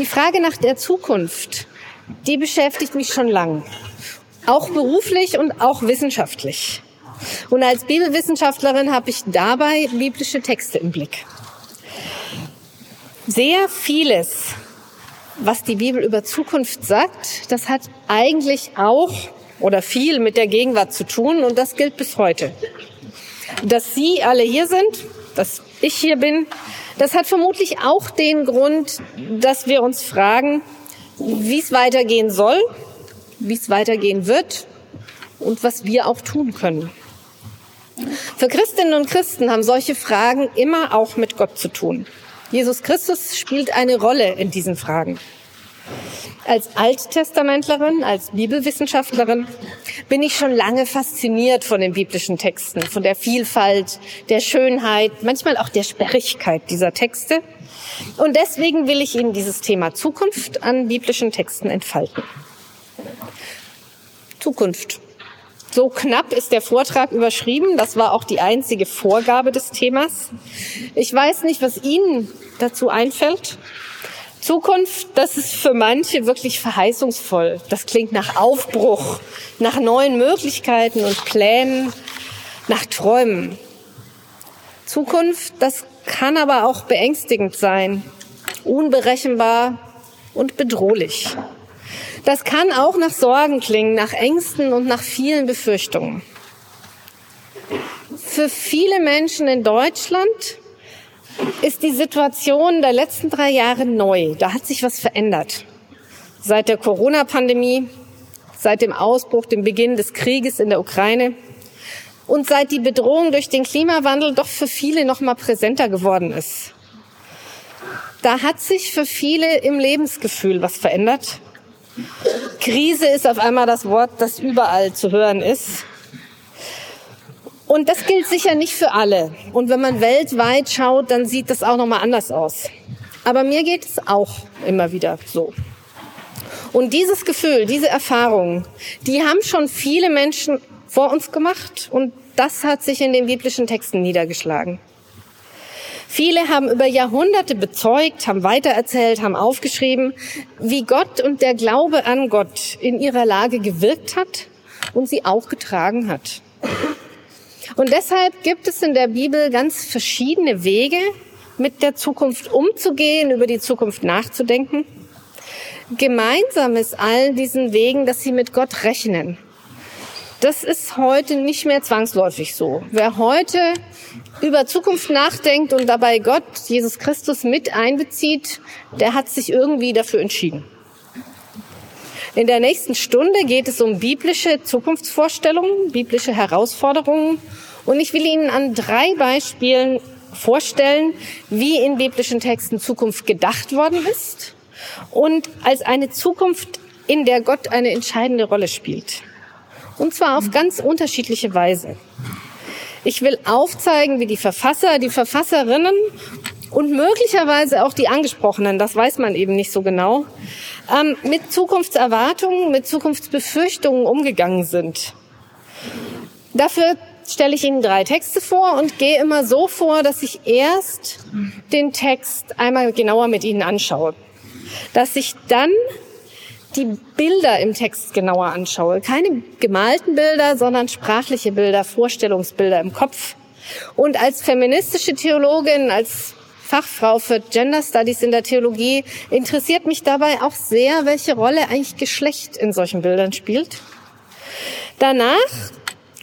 Die Frage nach der Zukunft, die beschäftigt mich schon lang. Auch beruflich und auch wissenschaftlich. Und als Bibelwissenschaftlerin habe ich dabei biblische Texte im Blick. Sehr vieles, was die Bibel über Zukunft sagt, das hat eigentlich auch oder viel mit der Gegenwart zu tun und das gilt bis heute. Dass Sie alle hier sind, dass ich hier bin, das hat vermutlich auch den Grund, dass wir uns fragen, wie es weitergehen soll, wie es weitergehen wird und was wir auch tun können. Für Christinnen und Christen haben solche Fragen immer auch mit Gott zu tun. Jesus Christus spielt eine Rolle in diesen Fragen. Als Alttestamentlerin, als Bibelwissenschaftlerin bin ich schon lange fasziniert von den biblischen Texten, von der Vielfalt, der Schönheit, manchmal auch der Sperrigkeit dieser Texte. Und deswegen will ich Ihnen dieses Thema Zukunft an biblischen Texten entfalten. Zukunft. So knapp ist der Vortrag überschrieben. Das war auch die einzige Vorgabe des Themas. Ich weiß nicht, was Ihnen dazu einfällt. Zukunft, das ist für manche wirklich verheißungsvoll. Das klingt nach Aufbruch, nach neuen Möglichkeiten und Plänen, nach Träumen. Zukunft, das kann aber auch beängstigend sein, unberechenbar und bedrohlich. Das kann auch nach Sorgen klingen, nach Ängsten und nach vielen Befürchtungen. Für viele Menschen in Deutschland ist die Situation der letzten drei Jahre neu. Da hat sich was verändert. Seit der Corona-Pandemie, seit dem Ausbruch, dem Beginn des Krieges in der Ukraine und seit die Bedrohung durch den Klimawandel doch für viele noch mal präsenter geworden ist. Da hat sich für viele im Lebensgefühl was verändert Krise ist auf einmal das Wort, das überall zu hören ist. Und das gilt sicher nicht für alle. Und wenn man weltweit schaut, dann sieht das auch nochmal anders aus. Aber mir geht es auch immer wieder so. Und dieses Gefühl, diese Erfahrungen, die haben schon viele Menschen vor uns gemacht und das hat sich in den biblischen Texten niedergeschlagen. Viele haben über Jahrhunderte bezeugt, haben weitererzählt, haben aufgeschrieben, wie Gott und der Glaube an Gott in ihrer Lage gewirkt hat und sie auch getragen hat. Und deshalb gibt es in der Bibel ganz verschiedene Wege, mit der Zukunft umzugehen, über die Zukunft nachzudenken. Gemeinsam ist allen diesen Wegen, dass sie mit Gott rechnen. Das ist heute nicht mehr zwangsläufig so. Wer heute über Zukunft nachdenkt und dabei Gott, Jesus Christus mit einbezieht, der hat sich irgendwie dafür entschieden. In der nächsten Stunde geht es um biblische Zukunftsvorstellungen, biblische Herausforderungen und ich will Ihnen an drei Beispielen vorstellen, wie in biblischen Texten Zukunft gedacht worden ist und als eine Zukunft, in der Gott eine entscheidende Rolle spielt. Und zwar auf ganz unterschiedliche Weise. Ich will aufzeigen, wie die Verfasser, die Verfasserinnen und möglicherweise auch die Angesprochenen, das weiß man eben nicht so genau, ähm, mit Zukunftserwartungen, mit Zukunftsbefürchtungen umgegangen sind. Dafür stelle ich Ihnen drei Texte vor und gehe immer so vor, dass ich erst den Text einmal genauer mit Ihnen anschaue. Dass ich dann die Bilder im Text genauer anschaue. Keine gemalten Bilder, sondern sprachliche Bilder, Vorstellungsbilder im Kopf. Und als feministische Theologin, als Fachfrau für Gender Studies in der Theologie interessiert mich dabei auch sehr, welche Rolle eigentlich Geschlecht in solchen Bildern spielt. Danach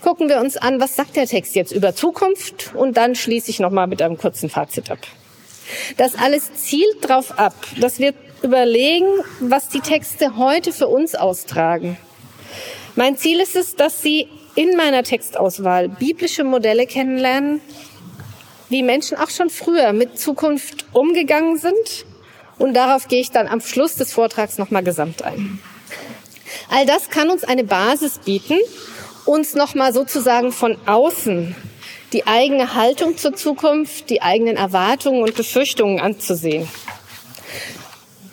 gucken wir uns an, was sagt der Text jetzt über Zukunft und dann schließe ich nochmal mit einem kurzen Fazit ab. Das alles zielt darauf ab, dass wir überlegen, was die Texte heute für uns austragen. Mein Ziel ist es, dass Sie in meiner Textauswahl biblische Modelle kennenlernen, wie Menschen auch schon früher mit Zukunft umgegangen sind. Und darauf gehe ich dann am Schluss des Vortrags nochmal gesamt ein. All das kann uns eine Basis bieten, uns nochmal sozusagen von außen die eigene Haltung zur Zukunft, die eigenen Erwartungen und Befürchtungen anzusehen.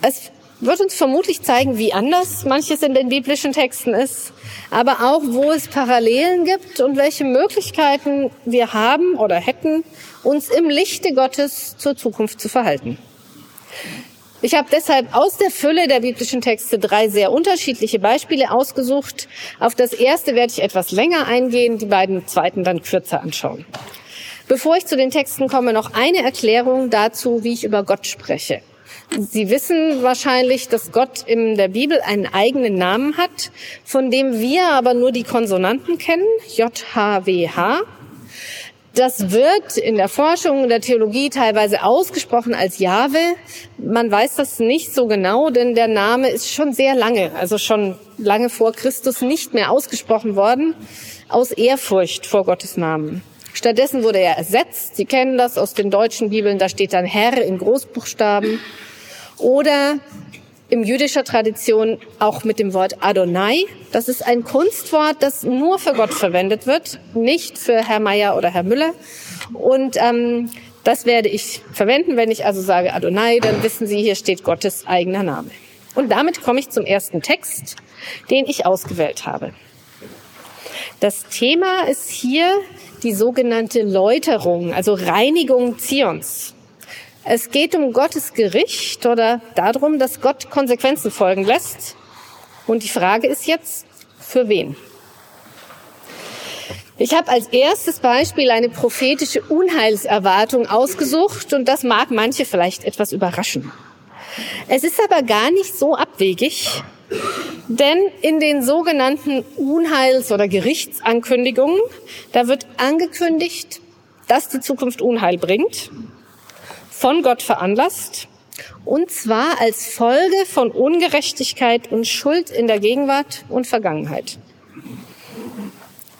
Es wird uns vermutlich zeigen, wie anders manches in den biblischen Texten ist, aber auch, wo es Parallelen gibt und welche Möglichkeiten wir haben oder hätten, uns im Lichte Gottes zur Zukunft zu verhalten. Ich habe deshalb aus der Fülle der biblischen Texte drei sehr unterschiedliche Beispiele ausgesucht. Auf das erste werde ich etwas länger eingehen, die beiden zweiten dann kürzer anschauen. Bevor ich zu den Texten komme, noch eine Erklärung dazu, wie ich über Gott spreche. Sie wissen wahrscheinlich, dass Gott in der Bibel einen eigenen Namen hat, von dem wir aber nur die Konsonanten kennen, J-H-W-H. Das wird in der Forschung, in der Theologie teilweise ausgesprochen als Jahwe. Man weiß das nicht so genau, denn der Name ist schon sehr lange, also schon lange vor Christus nicht mehr ausgesprochen worden, aus Ehrfurcht vor Gottes Namen. Stattdessen wurde er ersetzt. Sie kennen das aus den deutschen Bibeln, da steht dann Herr in Großbuchstaben. Oder in jüdischer Tradition auch mit dem Wort Adonai. Das ist ein Kunstwort, das nur für Gott verwendet wird, nicht für Herr Meier oder Herr Müller. Und ähm, das werde ich verwenden. Wenn ich also sage Adonai, dann wissen Sie, hier steht Gottes eigener Name. Und damit komme ich zum ersten Text, den ich ausgewählt habe. Das Thema ist hier die sogenannte Läuterung, also Reinigung Zions. Es geht um Gottes Gericht oder darum, dass Gott Konsequenzen folgen lässt. Und die Frage ist jetzt, für wen? Ich habe als erstes Beispiel eine prophetische Unheilserwartung ausgesucht und das mag manche vielleicht etwas überraschen. Es ist aber gar nicht so abwegig, denn in den sogenannten Unheils- oder Gerichtsankündigungen, da wird angekündigt, dass die Zukunft Unheil bringt von Gott veranlasst, und zwar als Folge von Ungerechtigkeit und Schuld in der Gegenwart und Vergangenheit.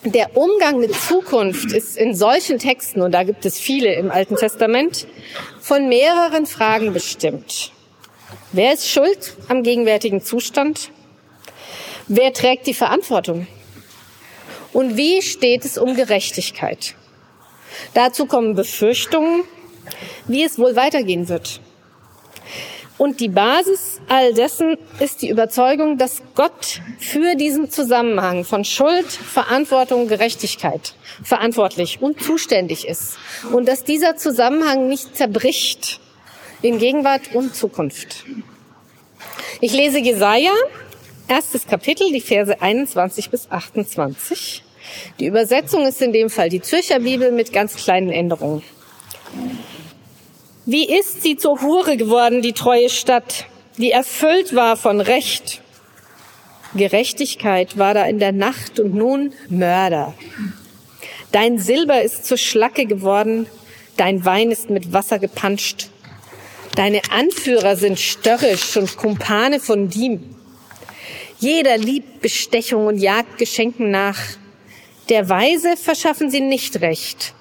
Der Umgang mit Zukunft ist in solchen Texten, und da gibt es viele im Alten Testament, von mehreren Fragen bestimmt. Wer ist schuld am gegenwärtigen Zustand? Wer trägt die Verantwortung? Und wie steht es um Gerechtigkeit? Dazu kommen Befürchtungen, wie es wohl weitergehen wird. Und die Basis all dessen ist die Überzeugung, dass Gott für diesen Zusammenhang von Schuld, Verantwortung, Gerechtigkeit verantwortlich und zuständig ist. Und dass dieser Zusammenhang nicht zerbricht in Gegenwart und Zukunft. Ich lese Jesaja, erstes Kapitel, die Verse 21 bis 28. Die Übersetzung ist in dem Fall die Zürcher Bibel mit ganz kleinen Änderungen. Wie ist sie zur Hure geworden, die treue Stadt, die erfüllt war von Recht? Gerechtigkeit war da in der Nacht und nun Mörder. Dein Silber ist zur Schlacke geworden, dein Wein ist mit Wasser gepanscht. Deine Anführer sind störrisch und Kumpane von Diem. Jeder liebt Bestechung und jagt Geschenken nach. Der Weise verschaffen sie nicht Recht.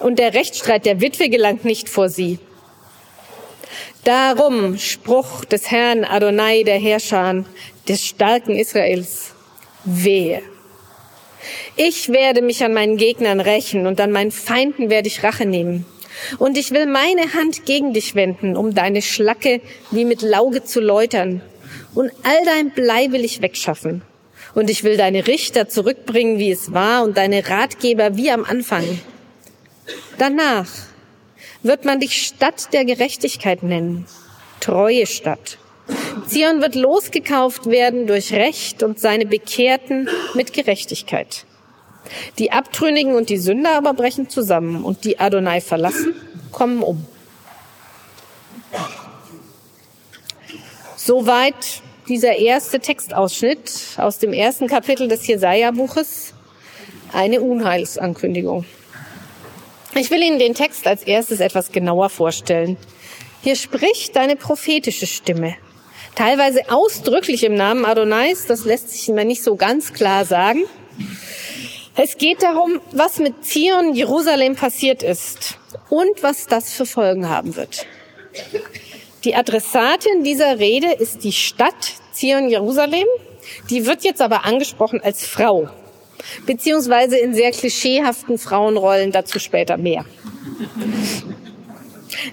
Und der Rechtsstreit der Witwe gelangt nicht vor sie. Darum Spruch des Herrn Adonai der Herrscher, des starken Israels, wehe. Ich werde mich an meinen Gegnern rächen und an meinen Feinden werde ich Rache nehmen. Und ich will meine Hand gegen dich wenden, um deine Schlacke wie mit Lauge zu läutern. Und all dein Blei will ich wegschaffen. Und ich will deine Richter zurückbringen, wie es war, und deine Ratgeber wie am Anfang. Danach wird man dich Stadt der Gerechtigkeit nennen, treue Stadt. Zion wird losgekauft werden durch Recht und seine Bekehrten mit Gerechtigkeit. Die Abtrünnigen und die Sünder aber brechen zusammen und die Adonai verlassen, kommen um. Soweit dieser erste Textausschnitt aus dem ersten Kapitel des Jesaja-Buches, eine Unheilsankündigung. Ich will Ihnen den Text als erstes etwas genauer vorstellen. Hier spricht eine prophetische Stimme. Teilweise ausdrücklich im Namen Adonais, das lässt sich mir nicht so ganz klar sagen. Es geht darum, was mit Zion, Jerusalem passiert ist und was das für Folgen haben wird. Die Adressatin dieser Rede ist die Stadt Zion, Jerusalem. Die wird jetzt aber angesprochen als Frau beziehungsweise in sehr klischeehaften Frauenrollen, dazu später mehr.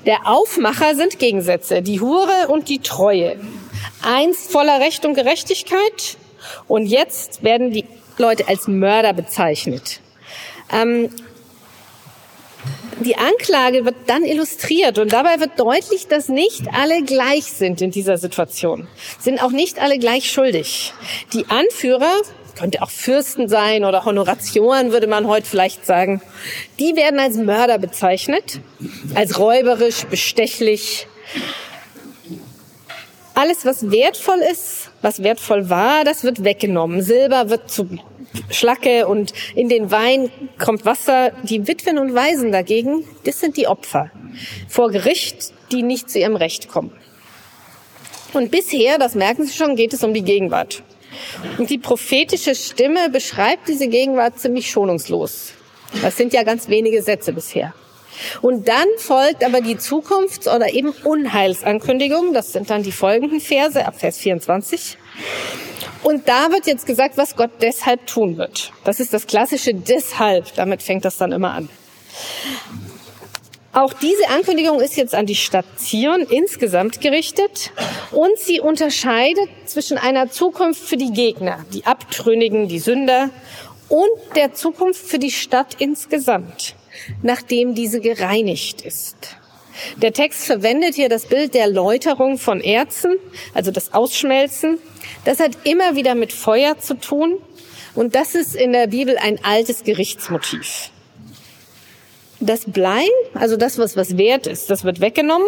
Der Aufmacher sind Gegensätze, die Hure und die Treue. Einst voller Recht und Gerechtigkeit und jetzt werden die Leute als Mörder bezeichnet. Ähm, Die Anklage wird dann illustriert und dabei wird deutlich, dass nicht alle gleich sind in dieser Situation, sind auch nicht alle gleich schuldig. Die Anführer, könnte auch Fürsten sein oder Honoratioren, würde man heute vielleicht sagen, die werden als Mörder bezeichnet, als räuberisch, bestechlich. Alles, was wertvoll ist, was wertvoll war, das wird weggenommen. Silber wird zu Schlacke und in den Wein kommt Wasser. Die Witwen und Waisen dagegen, das sind die Opfer vor Gericht, die nicht zu ihrem Recht kommen. Und bisher, das merken Sie schon, geht es um die Gegenwart. Und die prophetische Stimme beschreibt diese Gegenwart ziemlich schonungslos. Das sind ja ganz wenige Sätze bisher. Und dann folgt aber die Zukunfts- oder eben Unheilsankündigung. Das sind dann die folgenden Verse ab Vers 24. Und da wird jetzt gesagt, was Gott deshalb tun wird. Das ist das klassische deshalb. Damit fängt das dann immer an. Auch diese Ankündigung ist jetzt an die Stadt Zion insgesamt gerichtet und sie unterscheidet zwischen einer Zukunft für die Gegner, die Abtrünnigen, die Sünder und der Zukunft für die Stadt insgesamt, nachdem diese gereinigt ist. Der Text verwendet hier das Bild der Läuterung von Erzen, also das Ausschmelzen. Das hat immer wieder mit Feuer zu tun und das ist in der Bibel ein altes Gerichtsmotiv. Das Blei, also das, was was wert ist, das wird weggenommen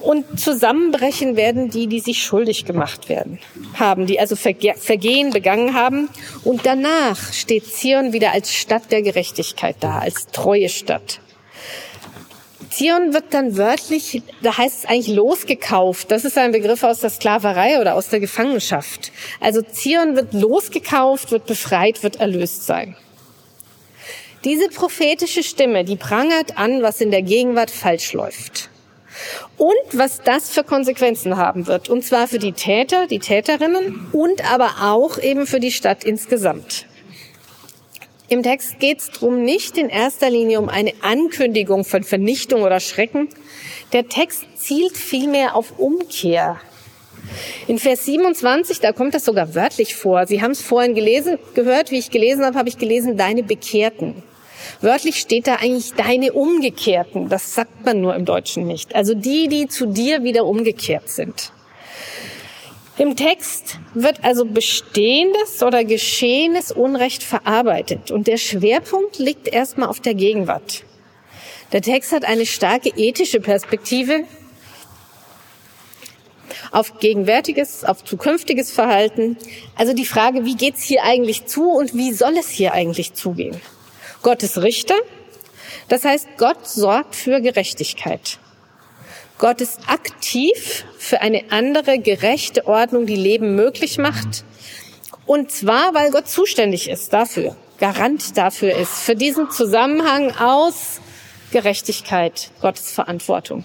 und zusammenbrechen werden die, die sich schuldig gemacht werden, haben, die also Verge Vergehen begangen haben. Und danach steht Zion wieder als Stadt der Gerechtigkeit da, als treue Stadt. Zion wird dann wörtlich, da heißt es eigentlich losgekauft. Das ist ein Begriff aus der Sklaverei oder aus der Gefangenschaft. Also Zion wird losgekauft, wird befreit, wird erlöst sein. Diese prophetische Stimme, die prangert an, was in der Gegenwart falsch läuft. Und was das für Konsequenzen haben wird. Und zwar für die Täter, die Täterinnen und aber auch eben für die Stadt insgesamt. Im Text geht es darum nicht in erster Linie um eine Ankündigung von Vernichtung oder Schrecken. Der Text zielt vielmehr auf Umkehr. In Vers 27, da kommt das sogar wörtlich vor. Sie haben es vorhin gelesen, gehört, wie ich gelesen habe, habe ich gelesen, deine Bekehrten. Wörtlich steht da eigentlich deine Umgekehrten. Das sagt man nur im Deutschen nicht. Also die, die zu dir wieder umgekehrt sind. Im Text wird also bestehendes oder geschehenes Unrecht verarbeitet und der Schwerpunkt liegt erstmal auf der Gegenwart. Der Text hat eine starke ethische Perspektive auf gegenwärtiges, auf zukünftiges Verhalten. Also die Frage, wie geht's hier eigentlich zu und wie soll es hier eigentlich zugehen? Gott ist Richter, das heißt, Gott sorgt für Gerechtigkeit. Gott ist aktiv für eine andere, gerechte Ordnung, die Leben möglich macht. Und zwar, weil Gott zuständig ist dafür, Garant dafür ist, für diesen Zusammenhang aus Gerechtigkeit, Gottes Verantwortung.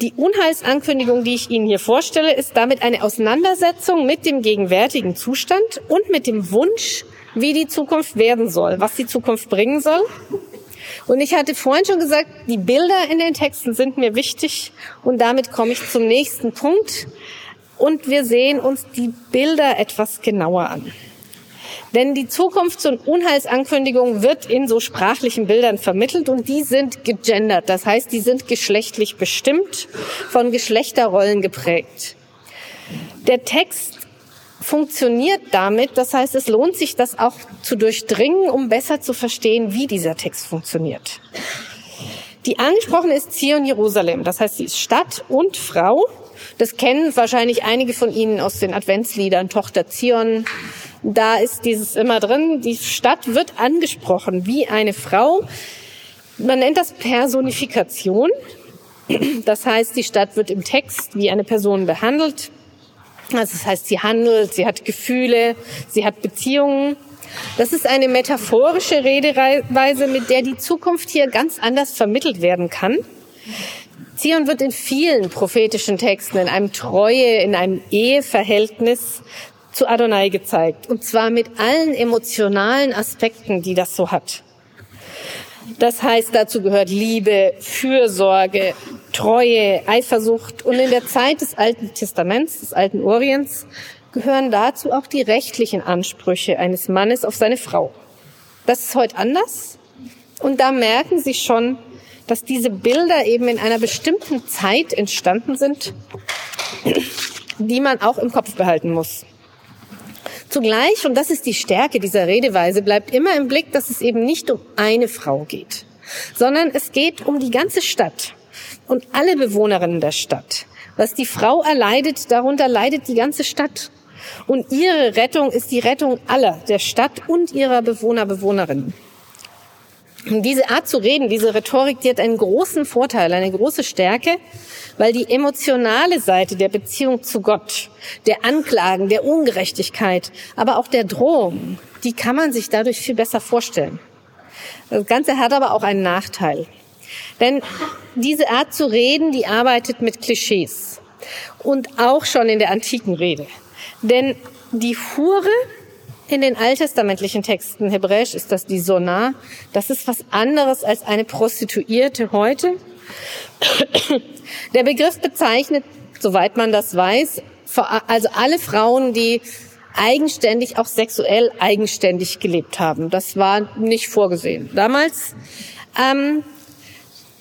Die Unheilsankündigung, die ich Ihnen hier vorstelle, ist damit eine Auseinandersetzung mit dem gegenwärtigen Zustand und mit dem Wunsch, wie die Zukunft werden soll, was die Zukunft bringen soll und ich hatte vorhin schon gesagt, die Bilder in den Texten sind mir wichtig und damit komme ich zum nächsten Punkt. Und wir sehen uns die Bilder etwas genauer an. Denn die Zukunfts- und Unheilsankündigung wird in so sprachlichen Bildern vermittelt und die sind gegendert. Das heißt, die sind geschlechtlich bestimmt, von Geschlechterrollen geprägt. Der Text funktioniert damit. Das heißt, es lohnt sich, das auch zu durchdringen, um besser zu verstehen, wie dieser Text funktioniert. Die angesprochene ist Zion Jerusalem. Das heißt, sie ist Stadt und Frau. Das kennen wahrscheinlich einige von Ihnen aus den Adventsliedern Tochter Zion. Da ist dieses immer drin. Die Stadt wird angesprochen wie eine Frau. Man nennt das Personifikation. Das heißt, die Stadt wird im Text wie eine Person behandelt. Also das heißt, sie handelt, sie hat Gefühle, sie hat Beziehungen. Das ist eine metaphorische Redeweise, mit der die Zukunft hier ganz anders vermittelt werden kann. Zion wird in vielen prophetischen Texten in einem Treue, in einem Eheverhältnis zu Adonai gezeigt. Und zwar mit allen emotionalen Aspekten, die das so hat. Das heißt, dazu gehört Liebe, Fürsorge, Treue, Eifersucht. Und in der Zeit des Alten Testaments, des Alten Orients, gehören dazu auch die rechtlichen Ansprüche eines Mannes auf seine Frau. Das ist heute anders. Und da merken Sie schon, dass diese Bilder eben in einer bestimmten Zeit entstanden sind, die man auch im Kopf behalten muss. Zugleich, und das ist die Stärke dieser Redeweise, bleibt immer im Blick, dass es eben nicht um eine Frau geht, sondern es geht um die ganze Stadt und alle Bewohnerinnen der Stadt. Was die Frau erleidet, darunter leidet die ganze Stadt. Und ihre Rettung ist die Rettung aller, der Stadt und ihrer Bewohner, Bewohnerinnen. Und diese Art zu reden, diese Rhetorik, die hat einen großen Vorteil, eine große Stärke, weil die emotionale Seite der Beziehung zu Gott, der Anklagen, der Ungerechtigkeit, aber auch der Drohung, die kann man sich dadurch viel besser vorstellen. Das Ganze hat aber auch einen Nachteil. Denn diese Art zu reden, die arbeitet mit Klischees. Und auch schon in der antiken Rede. Denn die Hure in den alttestamentlichen Texten, hebräisch ist das die Sonah, das ist was anderes als eine Prostituierte heute. Der Begriff bezeichnet, soweit man das weiß, also alle Frauen, die eigenständig, auch sexuell eigenständig gelebt haben. Das war nicht vorgesehen. Damals, ähm,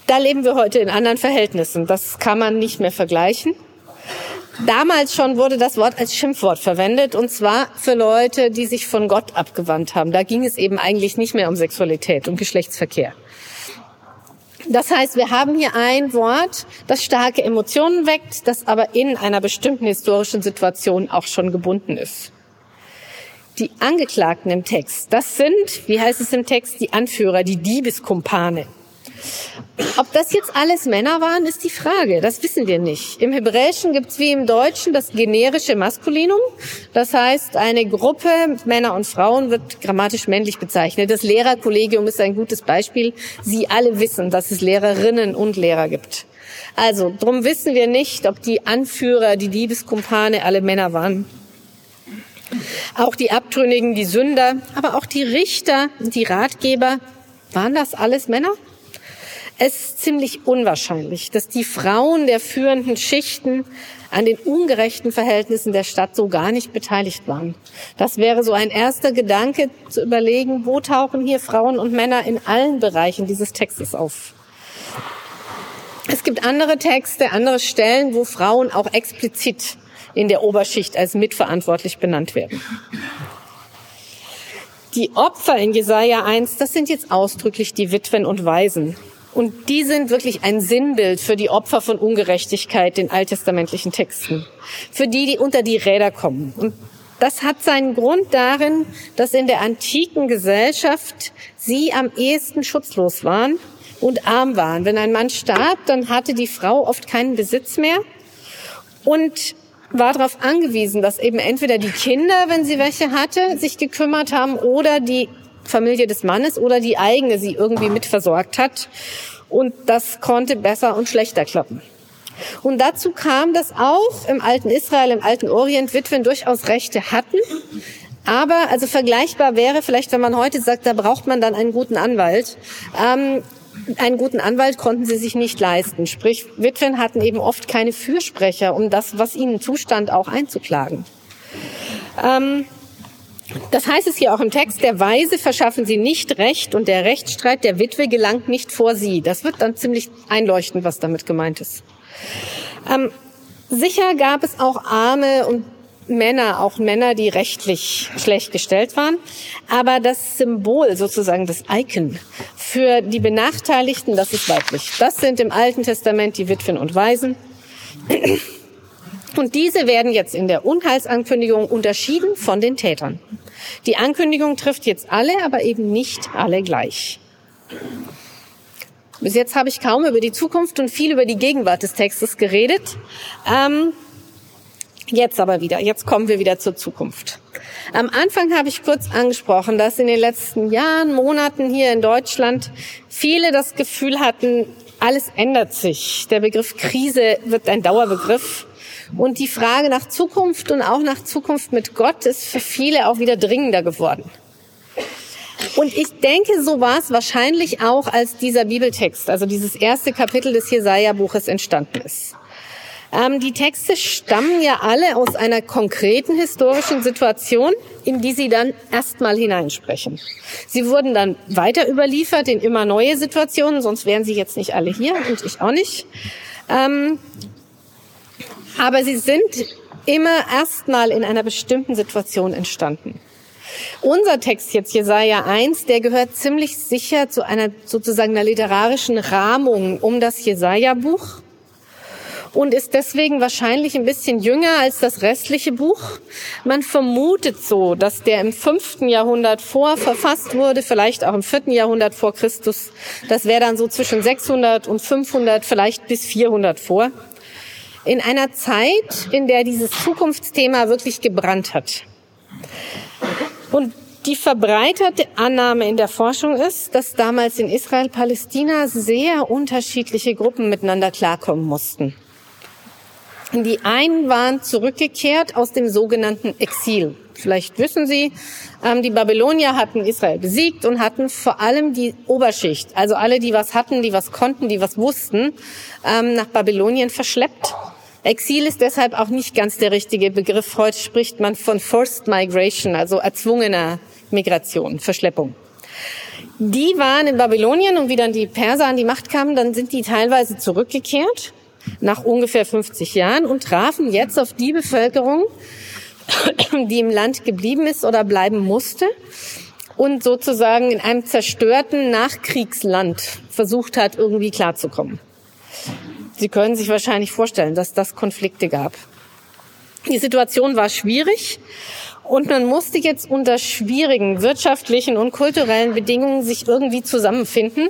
da leben wir heute in anderen Verhältnissen. Das kann man nicht mehr vergleichen. Damals schon wurde das Wort als Schimpfwort verwendet, und zwar für Leute, die sich von Gott abgewandt haben. Da ging es eben eigentlich nicht mehr um Sexualität und Geschlechtsverkehr. Das heißt, wir haben hier ein Wort, das starke Emotionen weckt, das aber in einer bestimmten historischen Situation auch schon gebunden ist. Die Angeklagten im Text, das sind, wie heißt es im Text, die Anführer, die Diebeskumpane. Ob das jetzt alles Männer waren, ist die Frage. Das wissen wir nicht. Im Hebräischen gibt es wie im Deutschen das generische Maskulinum. Das heißt, eine Gruppe Männer und Frauen wird grammatisch männlich bezeichnet. Das Lehrerkollegium ist ein gutes Beispiel. Sie alle wissen, dass es Lehrerinnen und Lehrer gibt. Also, drum wissen wir nicht, ob die Anführer, die Diebeskumpane alle Männer waren. Auch die Abtrünnigen, die Sünder, aber auch die Richter, die Ratgeber, waren das alles Männer? Es ist ziemlich unwahrscheinlich, dass die Frauen der führenden Schichten an den ungerechten Verhältnissen der Stadt so gar nicht beteiligt waren. Das wäre so ein erster Gedanke zu überlegen, wo tauchen hier Frauen und Männer in allen Bereichen dieses Textes auf. Es gibt andere Texte, andere Stellen, wo Frauen auch explizit in der Oberschicht als mitverantwortlich benannt werden. Die Opfer in Jesaja 1, das sind jetzt ausdrücklich die Witwen und Waisen. Und die sind wirklich ein Sinnbild für die Opfer von Ungerechtigkeit in alttestamentlichen Texten. Für die, die unter die Räder kommen. Und das hat seinen Grund darin, dass in der antiken Gesellschaft sie am ehesten schutzlos waren und arm waren. Wenn ein Mann starb, dann hatte die Frau oft keinen Besitz mehr und war darauf angewiesen, dass eben entweder die Kinder, wenn sie welche hatte, sich gekümmert haben oder die Familie des Mannes oder die eigene sie irgendwie mitversorgt hat. Und das konnte besser und schlechter klappen. Und dazu kam, dass auch im alten Israel, im alten Orient Witwen durchaus Rechte hatten. Aber also vergleichbar wäre vielleicht, wenn man heute sagt, da braucht man dann einen guten Anwalt. Ähm, einen guten Anwalt konnten sie sich nicht leisten. Sprich, Witwen hatten eben oft keine Fürsprecher, um das, was ihnen zustand, auch einzuklagen. Ähm, das heißt es hier auch im Text, der Weise verschaffen sie nicht Recht und der Rechtsstreit der Witwe gelangt nicht vor sie. Das wird dann ziemlich einleuchtend, was damit gemeint ist. Ähm, sicher gab es auch arme und Männer, auch Männer, die rechtlich schlecht gestellt waren. Aber das Symbol, sozusagen das Icon für die Benachteiligten, das ist weiblich. Das sind im Alten Testament die Witwen und Waisen. Und diese werden jetzt in der Unheilsankündigung unterschieden von den Tätern. Die Ankündigung trifft jetzt alle, aber eben nicht alle gleich. Bis jetzt habe ich kaum über die Zukunft und viel über die Gegenwart des Textes geredet. Ähm, jetzt aber wieder, jetzt kommen wir wieder zur Zukunft. Am Anfang habe ich kurz angesprochen, dass in den letzten Jahren, Monaten hier in Deutschland viele das Gefühl hatten, alles ändert sich. Der Begriff Krise wird ein Dauerbegriff. Und die Frage nach Zukunft und auch nach Zukunft mit Gott ist für viele auch wieder dringender geworden. Und ich denke, so war es wahrscheinlich auch, als dieser Bibeltext, also dieses erste Kapitel des Jesaja-Buches entstanden ist. Ähm, die Texte stammen ja alle aus einer konkreten historischen Situation, in die sie dann erstmal hineinsprechen. Sie wurden dann weiter überliefert in immer neue Situationen, sonst wären sie jetzt nicht alle hier und ich auch nicht. Ähm, aber sie sind immer erstmal in einer bestimmten Situation entstanden. Unser Text jetzt, Jesaja 1, der gehört ziemlich sicher zu einer sozusagen einer literarischen Rahmung um das Jesaja-Buch und ist deswegen wahrscheinlich ein bisschen jünger als das restliche Buch. Man vermutet so, dass der im fünften Jahrhundert vor verfasst wurde, vielleicht auch im vierten Jahrhundert vor Christus. Das wäre dann so zwischen 600 und 500, vielleicht bis 400 vor. In einer Zeit, in der dieses Zukunftsthema wirklich gebrannt hat. Und die verbreiterte Annahme in der Forschung ist, dass damals in Israel-Palästina sehr unterschiedliche Gruppen miteinander klarkommen mussten. Die einen waren zurückgekehrt aus dem sogenannten Exil. Vielleicht wissen Sie, ähm, die Babylonier hatten Israel besiegt und hatten vor allem die Oberschicht, also alle, die was hatten, die was konnten, die was wussten, ähm, nach Babylonien verschleppt. Exil ist deshalb auch nicht ganz der richtige Begriff. Heute spricht man von Forced Migration, also erzwungener Migration, Verschleppung. Die waren in Babylonien und wie dann die Perser an die Macht kamen, dann sind die teilweise zurückgekehrt nach ungefähr 50 Jahren und trafen jetzt auf die Bevölkerung, die im Land geblieben ist oder bleiben musste und sozusagen in einem zerstörten Nachkriegsland versucht hat, irgendwie klarzukommen. Sie können sich wahrscheinlich vorstellen, dass das Konflikte gab. Die Situation war schwierig und man musste jetzt unter schwierigen wirtschaftlichen und kulturellen Bedingungen sich irgendwie zusammenfinden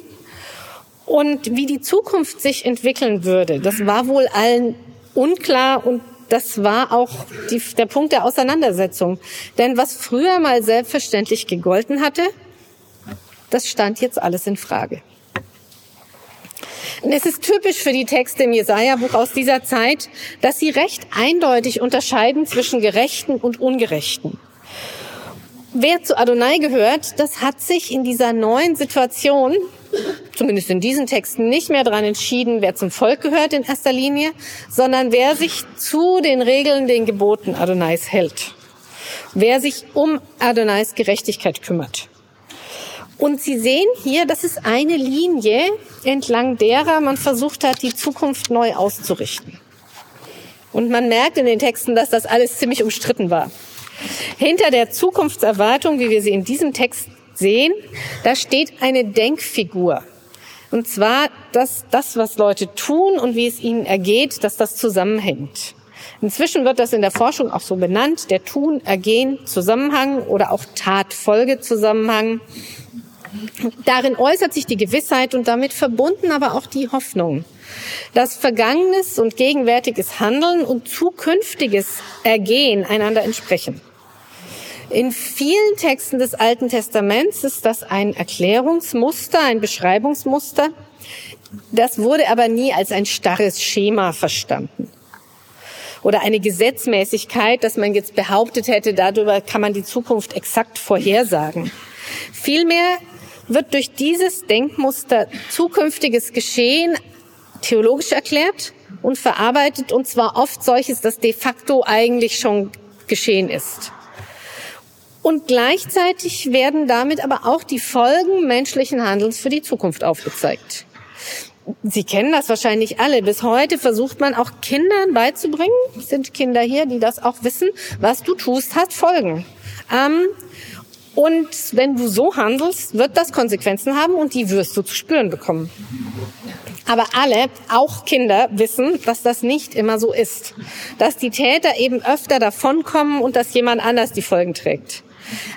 und wie die Zukunft sich entwickeln würde, das war wohl allen unklar und das war auch die, der Punkt der Auseinandersetzung. Denn was früher mal selbstverständlich gegolten hatte, das stand jetzt alles in Frage. Es ist typisch für die Texte im Jesaja-Buch aus dieser Zeit, dass sie recht eindeutig unterscheiden zwischen Gerechten und Ungerechten. Wer zu Adonai gehört, das hat sich in dieser neuen Situation zumindest in diesen Texten, nicht mehr daran entschieden, wer zum Volk gehört in erster Linie, sondern wer sich zu den Regeln, den Geboten Adonais hält. Wer sich um Adonais Gerechtigkeit kümmert. Und Sie sehen hier, das ist eine Linie, entlang derer man versucht hat, die Zukunft neu auszurichten. Und man merkt in den Texten, dass das alles ziemlich umstritten war. Hinter der Zukunftserwartung, wie wir sie in diesem Text sehen, da steht eine Denkfigur. Und zwar, dass das, was Leute tun und wie es ihnen ergeht, dass das zusammenhängt. Inzwischen wird das in der Forschung auch so benannt, der Tun-Ergehen-Zusammenhang oder auch Tat-Folge-Zusammenhang. Darin äußert sich die Gewissheit und damit verbunden aber auch die Hoffnung, dass vergangenes und gegenwärtiges Handeln und zukünftiges Ergehen einander entsprechen. In vielen Texten des Alten Testaments ist das ein Erklärungsmuster, ein Beschreibungsmuster. Das wurde aber nie als ein starres Schema verstanden. Oder eine Gesetzmäßigkeit, dass man jetzt behauptet hätte, darüber kann man die Zukunft exakt vorhersagen. Vielmehr wird durch dieses Denkmuster zukünftiges Geschehen theologisch erklärt und verarbeitet, und zwar oft solches, das de facto eigentlich schon geschehen ist. Und gleichzeitig werden damit aber auch die Folgen menschlichen Handelns für die Zukunft aufgezeigt. Sie kennen das wahrscheinlich alle. Bis heute versucht man auch Kindern beizubringen, sind Kinder hier, die das auch wissen, was du tust, hat Folgen. Ähm, und wenn du so handelst, wird das Konsequenzen haben und die wirst du zu spüren bekommen. Aber alle, auch Kinder, wissen, dass das nicht immer so ist. Dass die Täter eben öfter davonkommen und dass jemand anders die Folgen trägt.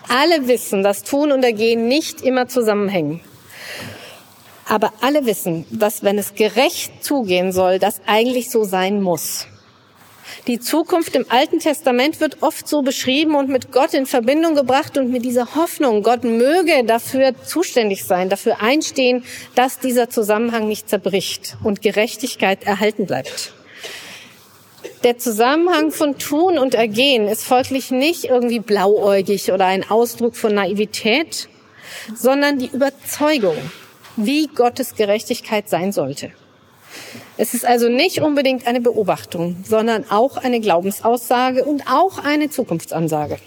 Alle wissen, dass Tun und Ergehen nicht immer zusammenhängen. Aber alle wissen, dass wenn es gerecht zugehen soll, das eigentlich so sein muss. Die Zukunft im Alten Testament wird oft so beschrieben und mit Gott in Verbindung gebracht und mit dieser Hoffnung, Gott möge dafür zuständig sein, dafür einstehen, dass dieser Zusammenhang nicht zerbricht und Gerechtigkeit erhalten bleibt. Der Zusammenhang von Tun und Ergehen ist folglich nicht irgendwie blauäugig oder ein Ausdruck von Naivität, sondern die Überzeugung, wie Gottes Gerechtigkeit sein sollte. Es ist also nicht unbedingt eine Beobachtung, sondern auch eine Glaubensaussage und auch eine Zukunftsansage.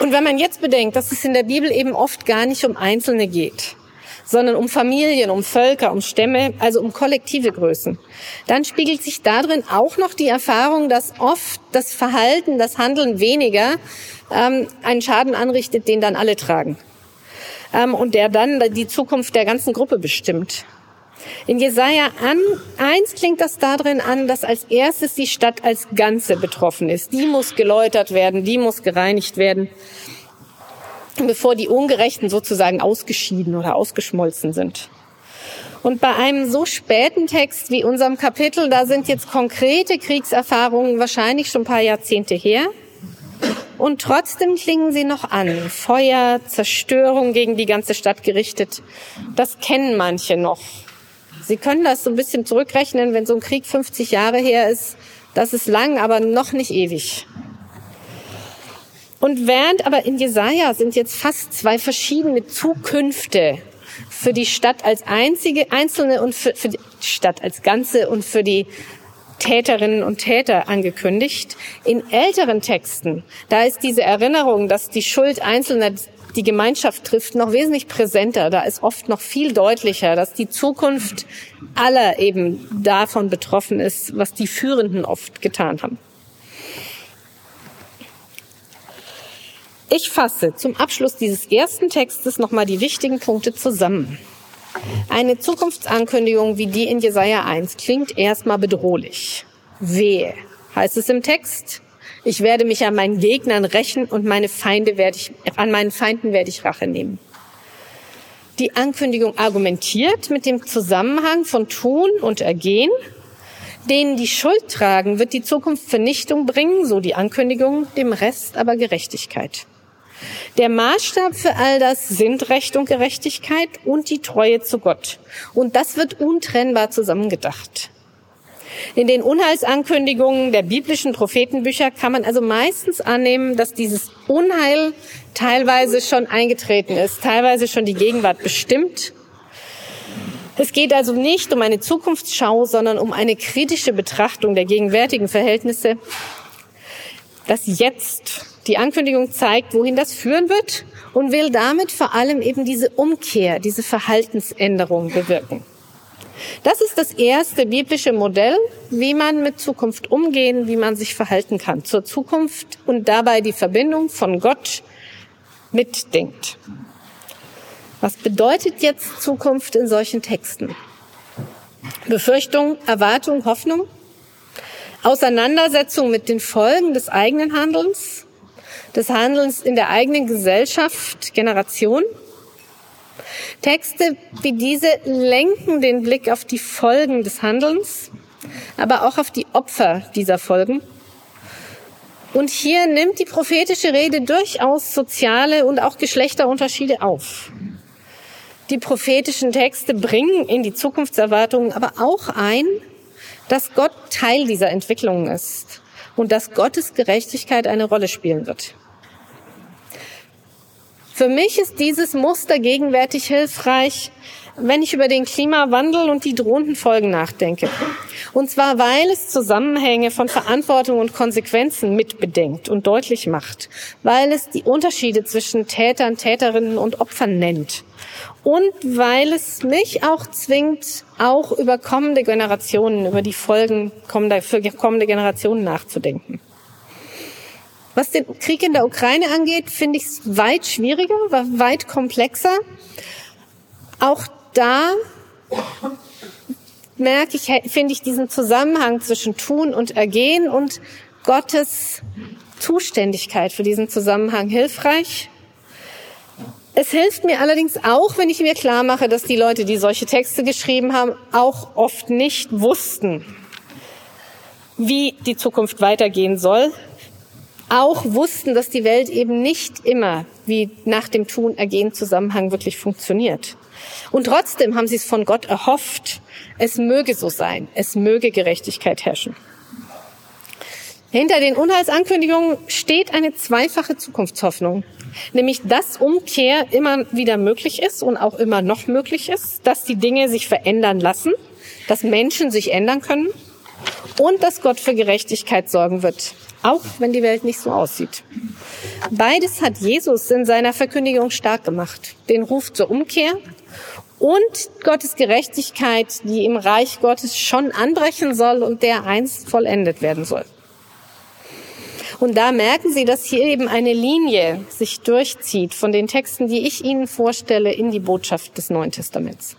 Und wenn man jetzt bedenkt, dass es in der Bibel eben oft gar nicht um Einzelne geht, sondern um Familien, um Völker, um Stämme, also um kollektive Größen. Dann spiegelt sich darin auch noch die Erfahrung, dass oft das Verhalten, das Handeln weniger ähm, einen Schaden anrichtet, den dann alle tragen. Ähm, und der dann die Zukunft der ganzen Gruppe bestimmt. In Jesaja 1 klingt das darin an, dass als erstes die Stadt als Ganze betroffen ist. Die muss geläutert werden, die muss gereinigt werden bevor die Ungerechten sozusagen ausgeschieden oder ausgeschmolzen sind. Und bei einem so späten Text wie unserem Kapitel, da sind jetzt konkrete Kriegserfahrungen wahrscheinlich schon ein paar Jahrzehnte her. Und trotzdem klingen sie noch an. Feuer, Zerstörung gegen die ganze Stadt gerichtet. Das kennen manche noch. Sie können das so ein bisschen zurückrechnen, wenn so ein Krieg 50 Jahre her ist. Das ist lang, aber noch nicht ewig. Und während aber in Jesaja sind jetzt fast zwei verschiedene Zukünfte für die Stadt als einzige, einzelne und für, für die Stadt als Ganze und für die Täterinnen und Täter angekündigt. In älteren Texten, da ist diese Erinnerung, dass die Schuld Einzelner die Gemeinschaft trifft, noch wesentlich präsenter. Da ist oft noch viel deutlicher, dass die Zukunft aller eben davon betroffen ist, was die Führenden oft getan haben. Ich fasse zum Abschluss dieses ersten Textes nochmal die wichtigen Punkte zusammen. Eine Zukunftsankündigung wie die in Jesaja 1 klingt erstmal bedrohlich. Wehe, heißt es im Text. Ich werde mich an meinen Gegnern rächen und meine Feinde werde ich, an meinen Feinden werde ich Rache nehmen. Die Ankündigung argumentiert mit dem Zusammenhang von Tun und Ergehen. Denen die Schuld tragen, wird die Zukunft Vernichtung bringen, so die Ankündigung, dem Rest aber Gerechtigkeit. Der Maßstab für all das sind Recht und Gerechtigkeit und die Treue zu Gott. Und das wird untrennbar zusammengedacht. In den Unheilsankündigungen der biblischen Prophetenbücher kann man also meistens annehmen, dass dieses Unheil teilweise schon eingetreten ist, teilweise schon die Gegenwart bestimmt. Es geht also nicht um eine Zukunftsschau, sondern um eine kritische Betrachtung der gegenwärtigen Verhältnisse. Das Jetzt die Ankündigung zeigt, wohin das führen wird und will damit vor allem eben diese Umkehr, diese Verhaltensänderung bewirken. Das ist das erste biblische Modell, wie man mit Zukunft umgehen, wie man sich verhalten kann zur Zukunft und dabei die Verbindung von Gott mitdenkt. Was bedeutet jetzt Zukunft in solchen Texten? Befürchtung, Erwartung, Hoffnung? Auseinandersetzung mit den Folgen des eigenen Handelns? des Handelns in der eigenen Gesellschaft, Generation. Texte wie diese lenken den Blick auf die Folgen des Handelns, aber auch auf die Opfer dieser Folgen. Und hier nimmt die prophetische Rede durchaus soziale und auch Geschlechterunterschiede auf. Die prophetischen Texte bringen in die Zukunftserwartungen aber auch ein, dass Gott Teil dieser Entwicklungen ist und dass Gottes Gerechtigkeit eine Rolle spielen wird. Für mich ist dieses Muster gegenwärtig hilfreich, wenn ich über den Klimawandel und die drohenden Folgen nachdenke. Und zwar, weil es Zusammenhänge von Verantwortung und Konsequenzen mitbedenkt und deutlich macht, weil es die Unterschiede zwischen Tätern, Täterinnen und Opfern nennt und weil es mich auch zwingt, auch über kommende Generationen, über die Folgen für kommende Generationen nachzudenken. Was den Krieg in der Ukraine angeht, finde ich es weit schwieriger, weit komplexer. Auch da merke ich, finde ich diesen Zusammenhang zwischen Tun und Ergehen und Gottes Zuständigkeit für diesen Zusammenhang hilfreich. Es hilft mir allerdings auch, wenn ich mir klar mache, dass die Leute, die solche Texte geschrieben haben, auch oft nicht wussten, wie die Zukunft weitergehen soll, auch wussten, dass die Welt eben nicht immer wie nach dem Tun ergehen Zusammenhang wirklich funktioniert. Und trotzdem haben sie es von Gott erhofft, es möge so sein, es möge Gerechtigkeit herrschen. Hinter den Unheilsankündigungen steht eine zweifache Zukunftshoffnung, nämlich dass Umkehr immer wieder möglich ist und auch immer noch möglich ist, dass die Dinge sich verändern lassen, dass Menschen sich ändern können und dass Gott für Gerechtigkeit sorgen wird, auch wenn die Welt nicht so aussieht. Beides hat Jesus in seiner Verkündigung stark gemacht. Den Ruf zur Umkehr und Gottes Gerechtigkeit, die im Reich Gottes schon anbrechen soll und der einst vollendet werden soll. Und da merken Sie, dass hier eben eine Linie sich durchzieht von den Texten, die ich Ihnen vorstelle, in die Botschaft des Neuen Testaments.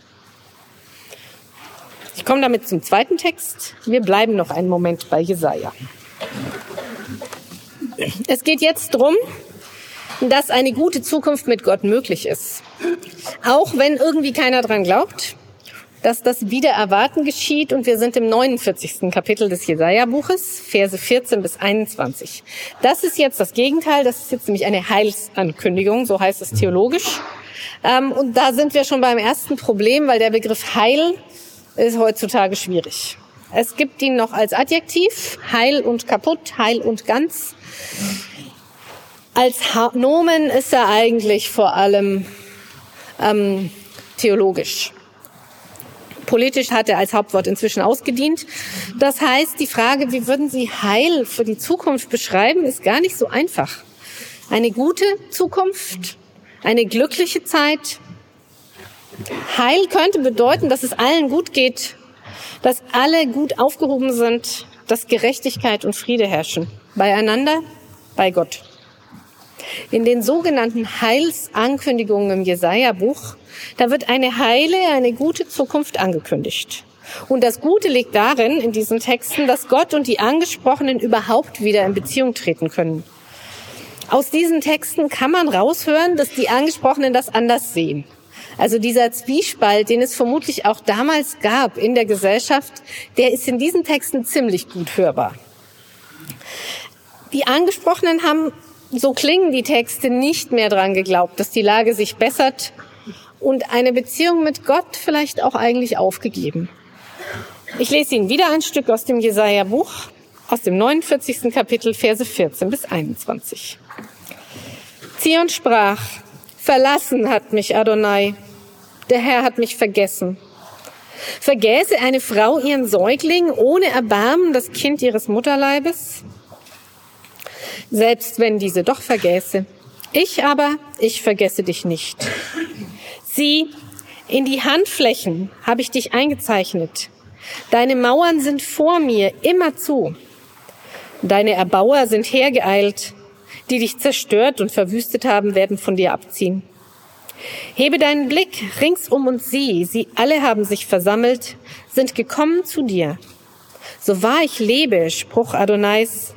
Ich komme damit zum zweiten Text. Wir bleiben noch einen Moment bei Jesaja. Es geht jetzt drum, dass eine gute Zukunft mit Gott möglich ist. Auch wenn irgendwie keiner dran glaubt, dass das Wiedererwarten geschieht und wir sind im 49. Kapitel des Jesaja-Buches, Verse 14 bis 21. Das ist jetzt das Gegenteil, das ist jetzt nämlich eine Heilsankündigung, so heißt es theologisch. Ähm, und da sind wir schon beim ersten Problem, weil der Begriff Heil ist heutzutage schwierig. Es gibt ihn noch als Adjektiv, heil und kaputt, heil und ganz. Als Nomen ist er eigentlich vor allem ähm, theologisch. Politisch hat er als Hauptwort inzwischen ausgedient. Das heißt, die Frage, wie würden Sie Heil für die Zukunft beschreiben, ist gar nicht so einfach. Eine gute Zukunft, eine glückliche Zeit. Heil könnte bedeuten, dass es allen gut geht, dass alle gut aufgehoben sind, dass Gerechtigkeit und Friede herrschen. Beieinander, bei Gott. In den sogenannten Heilsankündigungen im Jesaja-Buch, da wird eine heile, eine gute Zukunft angekündigt. Und das Gute liegt darin, in diesen Texten, dass Gott und die Angesprochenen überhaupt wieder in Beziehung treten können. Aus diesen Texten kann man raushören, dass die Angesprochenen das anders sehen. Also dieser Zwiespalt, den es vermutlich auch damals gab in der Gesellschaft, der ist in diesen Texten ziemlich gut hörbar. Die Angesprochenen haben so klingen die Texte nicht mehr dran geglaubt, dass die Lage sich bessert und eine Beziehung mit Gott vielleicht auch eigentlich aufgegeben. Ich lese Ihnen wieder ein Stück aus dem Jesaja-Buch, aus dem 49. Kapitel, Verse 14 bis 21. Zion sprach, verlassen hat mich Adonai, der Herr hat mich vergessen. Vergäße eine Frau ihren Säugling ohne Erbarmen das Kind ihres Mutterleibes? selbst wenn diese doch vergäße. Ich aber, ich vergesse dich nicht. Sieh, in die Handflächen habe ich dich eingezeichnet. Deine Mauern sind vor mir immer zu. Deine Erbauer sind hergeeilt. Die dich zerstört und verwüstet haben, werden von dir abziehen. Hebe deinen Blick ringsum und sieh, sie alle haben sich versammelt, sind gekommen zu dir. So wahr ich lebe, Spruch Adonais,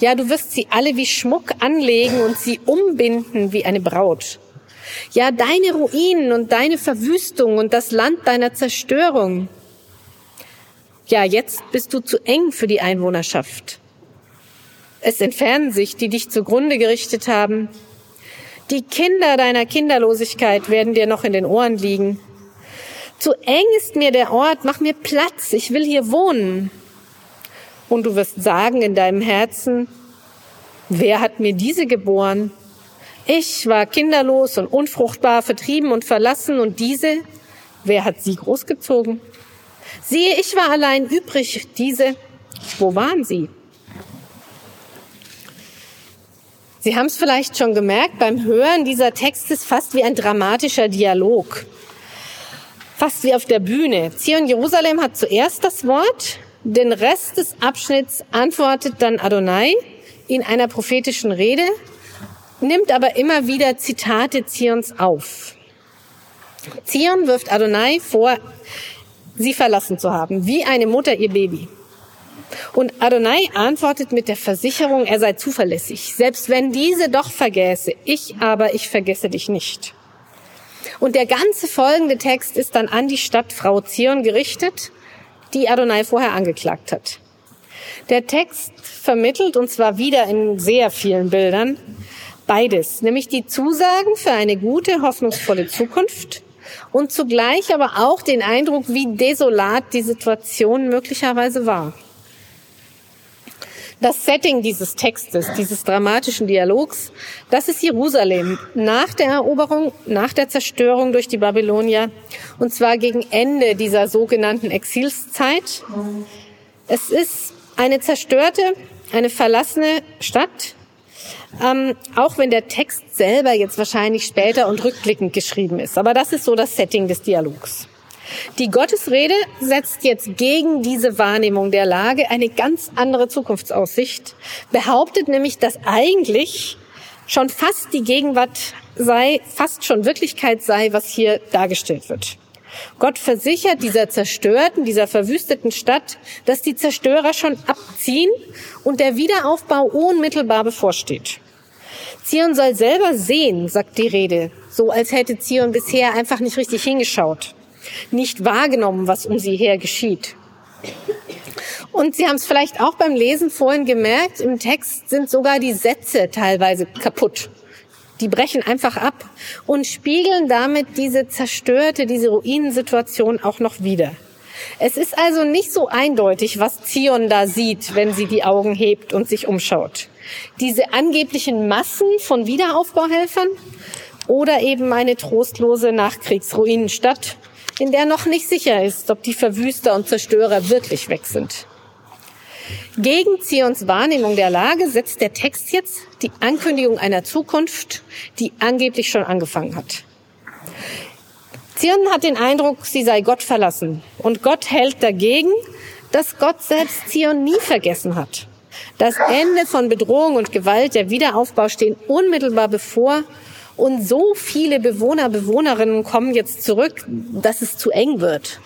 ja, du wirst sie alle wie Schmuck anlegen und sie umbinden wie eine Braut. Ja, deine Ruinen und deine Verwüstung und das Land deiner Zerstörung. Ja, jetzt bist du zu eng für die Einwohnerschaft. Es entfernen sich, die dich zugrunde gerichtet haben. Die Kinder deiner Kinderlosigkeit werden dir noch in den Ohren liegen. Zu eng ist mir der Ort, mach mir Platz, ich will hier wohnen. Und du wirst sagen in deinem Herzen, wer hat mir diese geboren? Ich war kinderlos und unfruchtbar, vertrieben und verlassen und diese, wer hat sie großgezogen? Siehe, ich war allein übrig, diese, wo waren sie? Sie haben es vielleicht schon gemerkt, beim Hören dieser Text ist fast wie ein dramatischer Dialog. Fast wie auf der Bühne. Zion Jerusalem hat zuerst das Wort den Rest des Abschnitts antwortet dann Adonai in einer prophetischen Rede, nimmt aber immer wieder Zitate Zions auf. Zion wirft Adonai vor, sie verlassen zu haben, wie eine Mutter ihr Baby. Und Adonai antwortet mit der Versicherung, er sei zuverlässig, selbst wenn diese doch vergäße, ich aber, ich vergesse dich nicht. Und der ganze folgende Text ist dann an die Stadt Frau Zion gerichtet die Adonai vorher angeklagt hat. Der Text vermittelt, und zwar wieder in sehr vielen Bildern, beides, nämlich die Zusagen für eine gute, hoffnungsvolle Zukunft und zugleich aber auch den Eindruck, wie desolat die Situation möglicherweise war. Das Setting dieses Textes, dieses dramatischen Dialogs, das ist Jerusalem nach der Eroberung, nach der Zerstörung durch die Babylonier und zwar gegen Ende dieser sogenannten Exilszeit. Es ist eine zerstörte, eine verlassene Stadt, ähm, auch wenn der Text selber jetzt wahrscheinlich später und rückblickend geschrieben ist. Aber das ist so das Setting des Dialogs. Die Gottesrede setzt jetzt gegen diese Wahrnehmung der Lage eine ganz andere Zukunftsaussicht, behauptet nämlich, dass eigentlich schon fast die Gegenwart sei, fast schon Wirklichkeit sei, was hier dargestellt wird. Gott versichert dieser zerstörten, dieser verwüsteten Stadt, dass die Zerstörer schon abziehen und der Wiederaufbau unmittelbar bevorsteht. Zion soll selber sehen, sagt die Rede, so als hätte Zion bisher einfach nicht richtig hingeschaut nicht wahrgenommen, was um sie her geschieht. Und Sie haben es vielleicht auch beim Lesen vorhin gemerkt, im Text sind sogar die Sätze teilweise kaputt. Die brechen einfach ab und spiegeln damit diese zerstörte, diese Ruinensituation auch noch wieder. Es ist also nicht so eindeutig, was Zion da sieht, wenn sie die Augen hebt und sich umschaut. Diese angeblichen Massen von Wiederaufbauhelfern oder eben eine trostlose Nachkriegsruinenstadt, in der noch nicht sicher ist, ob die Verwüster und Zerstörer wirklich weg sind. Gegen Zions Wahrnehmung der Lage setzt der Text jetzt die Ankündigung einer Zukunft, die angeblich schon angefangen hat. Zion hat den Eindruck, sie sei Gott verlassen. Und Gott hält dagegen, dass Gott selbst Zion nie vergessen hat. Das Ende von Bedrohung und Gewalt, der Wiederaufbau stehen unmittelbar bevor und so viele Bewohner, Bewohnerinnen kommen jetzt zurück, dass es zu eng wird.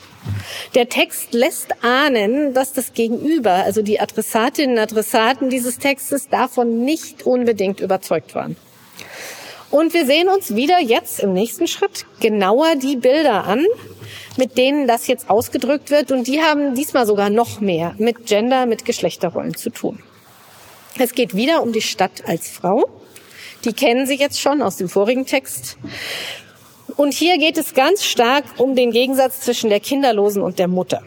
Der Text lässt ahnen, dass das Gegenüber, also die Adressatinnen und Adressaten dieses Textes, davon nicht unbedingt überzeugt waren. Und wir sehen uns wieder jetzt im nächsten Schritt genauer die Bilder an, mit denen das jetzt ausgedrückt wird. Und die haben diesmal sogar noch mehr mit Gender, mit Geschlechterrollen zu tun. Es geht wieder um die Stadt als Frau. Die kennen Sie jetzt schon aus dem vorigen Text. Und hier geht es ganz stark um den Gegensatz zwischen der Kinderlosen und der Mutter.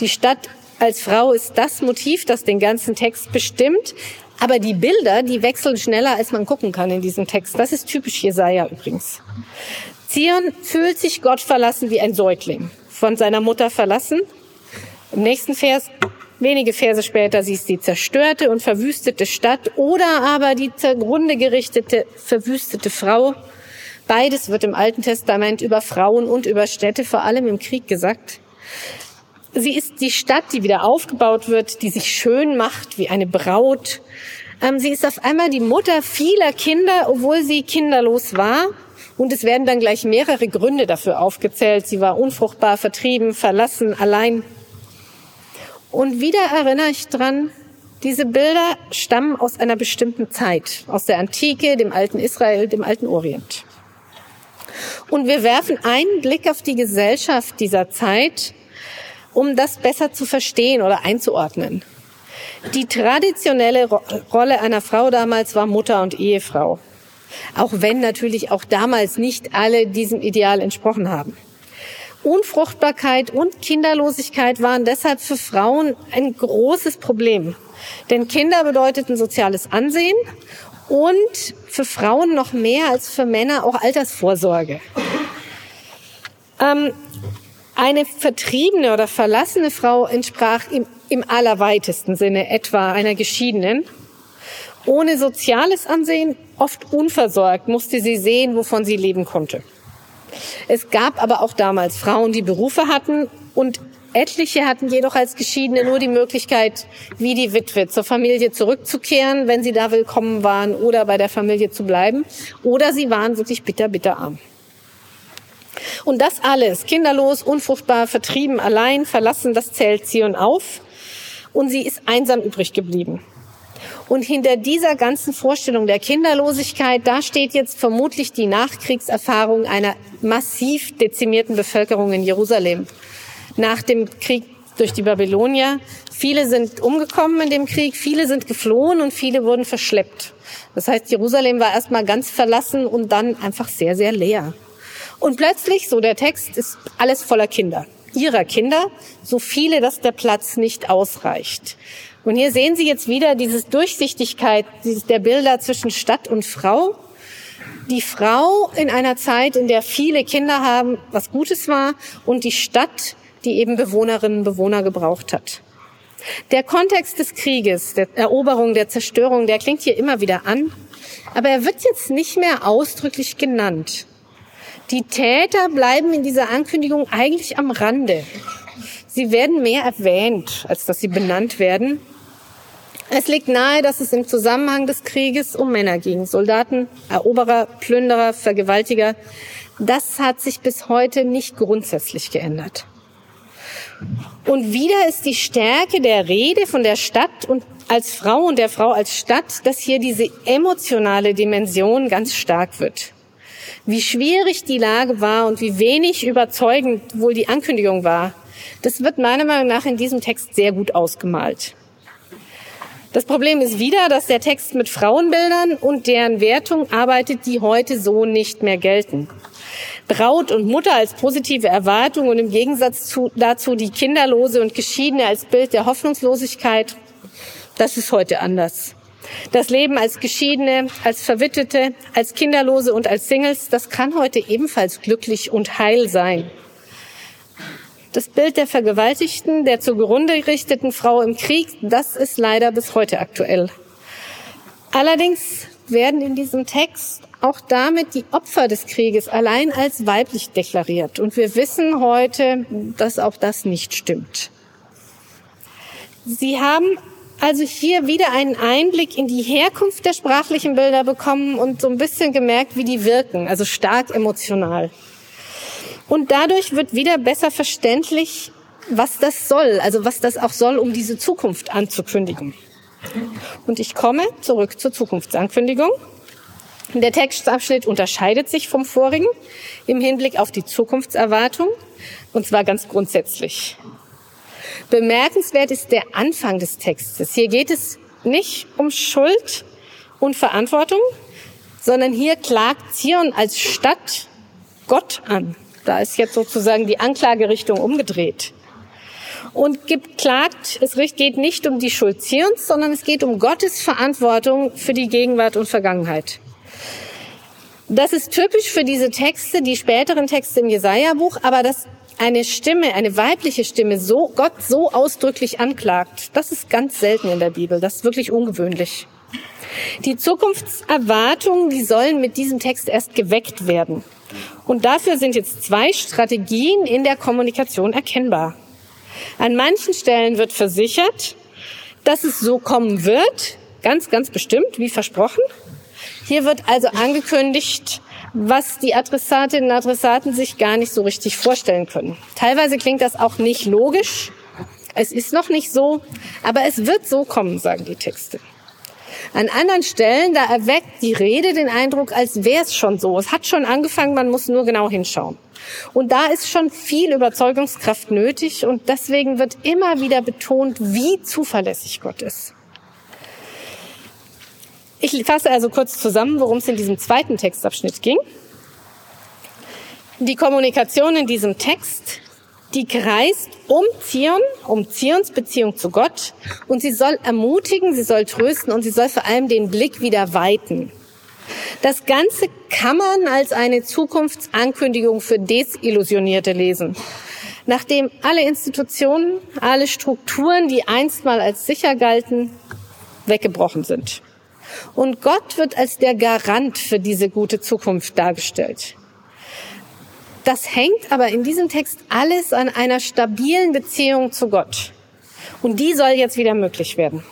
Die Stadt als Frau ist das Motiv, das den ganzen Text bestimmt. Aber die Bilder, die wechseln schneller, als man gucken kann in diesem Text. Das ist typisch Jesaja übrigens. Zion fühlt sich Gott verlassen wie ein Säugling. Von seiner Mutter verlassen. Im nächsten Vers Wenige Verse später sie ist die zerstörte und verwüstete Stadt oder aber die zugrunde gerichtete, verwüstete Frau. Beides wird im Alten Testament über Frauen und über Städte, vor allem im Krieg, gesagt. Sie ist die Stadt, die wieder aufgebaut wird, die sich schön macht wie eine Braut. Ähm, sie ist auf einmal die Mutter vieler Kinder, obwohl sie kinderlos war. Und es werden dann gleich mehrere Gründe dafür aufgezählt. Sie war unfruchtbar, vertrieben, verlassen, allein. Und wieder erinnere ich dran, diese Bilder stammen aus einer bestimmten Zeit, aus der Antike, dem alten Israel, dem alten Orient. Und wir werfen einen Blick auf die Gesellschaft dieser Zeit, um das besser zu verstehen oder einzuordnen. Die traditionelle Rolle einer Frau damals war Mutter und Ehefrau. Auch wenn natürlich auch damals nicht alle diesem Ideal entsprochen haben. Unfruchtbarkeit und Kinderlosigkeit waren deshalb für Frauen ein großes Problem. Denn Kinder bedeuteten soziales Ansehen und für Frauen noch mehr als für Männer auch Altersvorsorge. Ähm, eine vertriebene oder verlassene Frau entsprach im, im allerweitesten Sinne etwa einer Geschiedenen. Ohne soziales Ansehen, oft unversorgt, musste sie sehen, wovon sie leben konnte. Es gab aber auch damals Frauen, die Berufe hatten und Etliche hatten jedoch als Geschiedene nur die Möglichkeit, wie die Witwe zur Familie zurückzukehren, wenn sie da willkommen waren oder bei der Familie zu bleiben. Oder sie waren wirklich bitter, bitter arm. Und das alles, kinderlos, unfruchtbar, vertrieben, allein, verlassen, das zählt Zion auf. Und sie ist einsam übrig geblieben. Und hinter dieser ganzen Vorstellung der Kinderlosigkeit, da steht jetzt vermutlich die Nachkriegserfahrung einer massiv dezimierten Bevölkerung in Jerusalem. Nach dem Krieg durch die Babylonier. Viele sind umgekommen in dem Krieg, viele sind geflohen und viele wurden verschleppt. Das heißt, Jerusalem war erstmal ganz verlassen und dann einfach sehr, sehr leer. Und plötzlich, so der Text, ist alles voller Kinder. Ihrer Kinder, so viele, dass der Platz nicht ausreicht. Und hier sehen Sie jetzt wieder diese Durchsichtigkeit der Bilder zwischen Stadt und Frau. Die Frau in einer Zeit, in der viele Kinder haben, was Gutes war, und die Stadt, die eben Bewohnerinnen und Bewohner gebraucht hat. Der Kontext des Krieges, der Eroberung, der Zerstörung, der klingt hier immer wieder an, aber er wird jetzt nicht mehr ausdrücklich genannt. Die Täter bleiben in dieser Ankündigung eigentlich am Rande. Sie werden mehr erwähnt, als dass sie benannt werden. Es liegt nahe, dass es im Zusammenhang des Krieges um Männer ging. Soldaten, Eroberer, Plünderer, Vergewaltiger. Das hat sich bis heute nicht grundsätzlich geändert. Und wieder ist die Stärke der Rede von der Stadt und als Frau und der Frau als Stadt, dass hier diese emotionale Dimension ganz stark wird. Wie schwierig die Lage war und wie wenig überzeugend wohl die Ankündigung war, das wird meiner Meinung nach in diesem Text sehr gut ausgemalt. Das Problem ist wieder, dass der Text mit Frauenbildern und deren Wertung arbeitet, die heute so nicht mehr gelten. Braut und Mutter als positive Erwartung und im Gegensatz zu, dazu die Kinderlose und Geschiedene als Bild der Hoffnungslosigkeit, das ist heute anders. Das Leben als Geschiedene, als Verwitwete, als Kinderlose und als Singles, das kann heute ebenfalls glücklich und heil sein. Das Bild der Vergewaltigten, der zugrunde gerichteten Frau im Krieg, das ist leider bis heute aktuell. Allerdings werden in diesem Text auch damit die Opfer des Krieges allein als weiblich deklariert. Und wir wissen heute, dass auch das nicht stimmt. Sie haben also hier wieder einen Einblick in die Herkunft der sprachlichen Bilder bekommen und so ein bisschen gemerkt, wie die wirken, also stark emotional. Und dadurch wird wieder besser verständlich, was das soll, also was das auch soll, um diese Zukunft anzukündigen. Und ich komme zurück zur Zukunftsankündigung. Der Textabschnitt unterscheidet sich vom vorigen im Hinblick auf die Zukunftserwartung, und zwar ganz grundsätzlich. Bemerkenswert ist der Anfang des Textes. Hier geht es nicht um Schuld und Verantwortung, sondern hier klagt Zion als Stadt Gott an. Da ist jetzt sozusagen die Anklagerichtung umgedreht. Und gibt klagt, es geht nicht um die Schuld Zions, sondern es geht um Gottes Verantwortung für die Gegenwart und Vergangenheit. Das ist typisch für diese Texte, die späteren Texte im Jesaja-Buch, aber dass eine Stimme, eine weibliche Stimme so, Gott so ausdrücklich anklagt, das ist ganz selten in der Bibel. Das ist wirklich ungewöhnlich. Die Zukunftserwartungen, die sollen mit diesem Text erst geweckt werden. Und dafür sind jetzt zwei Strategien in der Kommunikation erkennbar. An manchen Stellen wird versichert, dass es so kommen wird, ganz, ganz bestimmt, wie versprochen. Hier wird also angekündigt, was die Adressatinnen und Adressaten sich gar nicht so richtig vorstellen können. Teilweise klingt das auch nicht logisch. Es ist noch nicht so, aber es wird so kommen, sagen die Texte. An anderen Stellen, da erweckt die Rede den Eindruck, als wäre es schon so. Es hat schon angefangen, man muss nur genau hinschauen. Und da ist schon viel Überzeugungskraft nötig und deswegen wird immer wieder betont, wie zuverlässig Gott ist. Ich fasse also kurz zusammen, worum es in diesem zweiten Textabschnitt ging. Die Kommunikation in diesem Text die kreist um Zion, um Zions Beziehung zu Gott und sie soll ermutigen, sie soll trösten und sie soll vor allem den Blick wieder weiten. Das Ganze kann man als eine Zukunftsankündigung für Desillusionierte lesen. Nachdem alle Institutionen, alle Strukturen, die einst mal als sicher galten, weggebrochen sind. Und Gott wird als der Garant für diese gute Zukunft dargestellt. Das hängt aber in diesem Text alles an einer stabilen Beziehung zu Gott. Und die soll jetzt wieder möglich werden.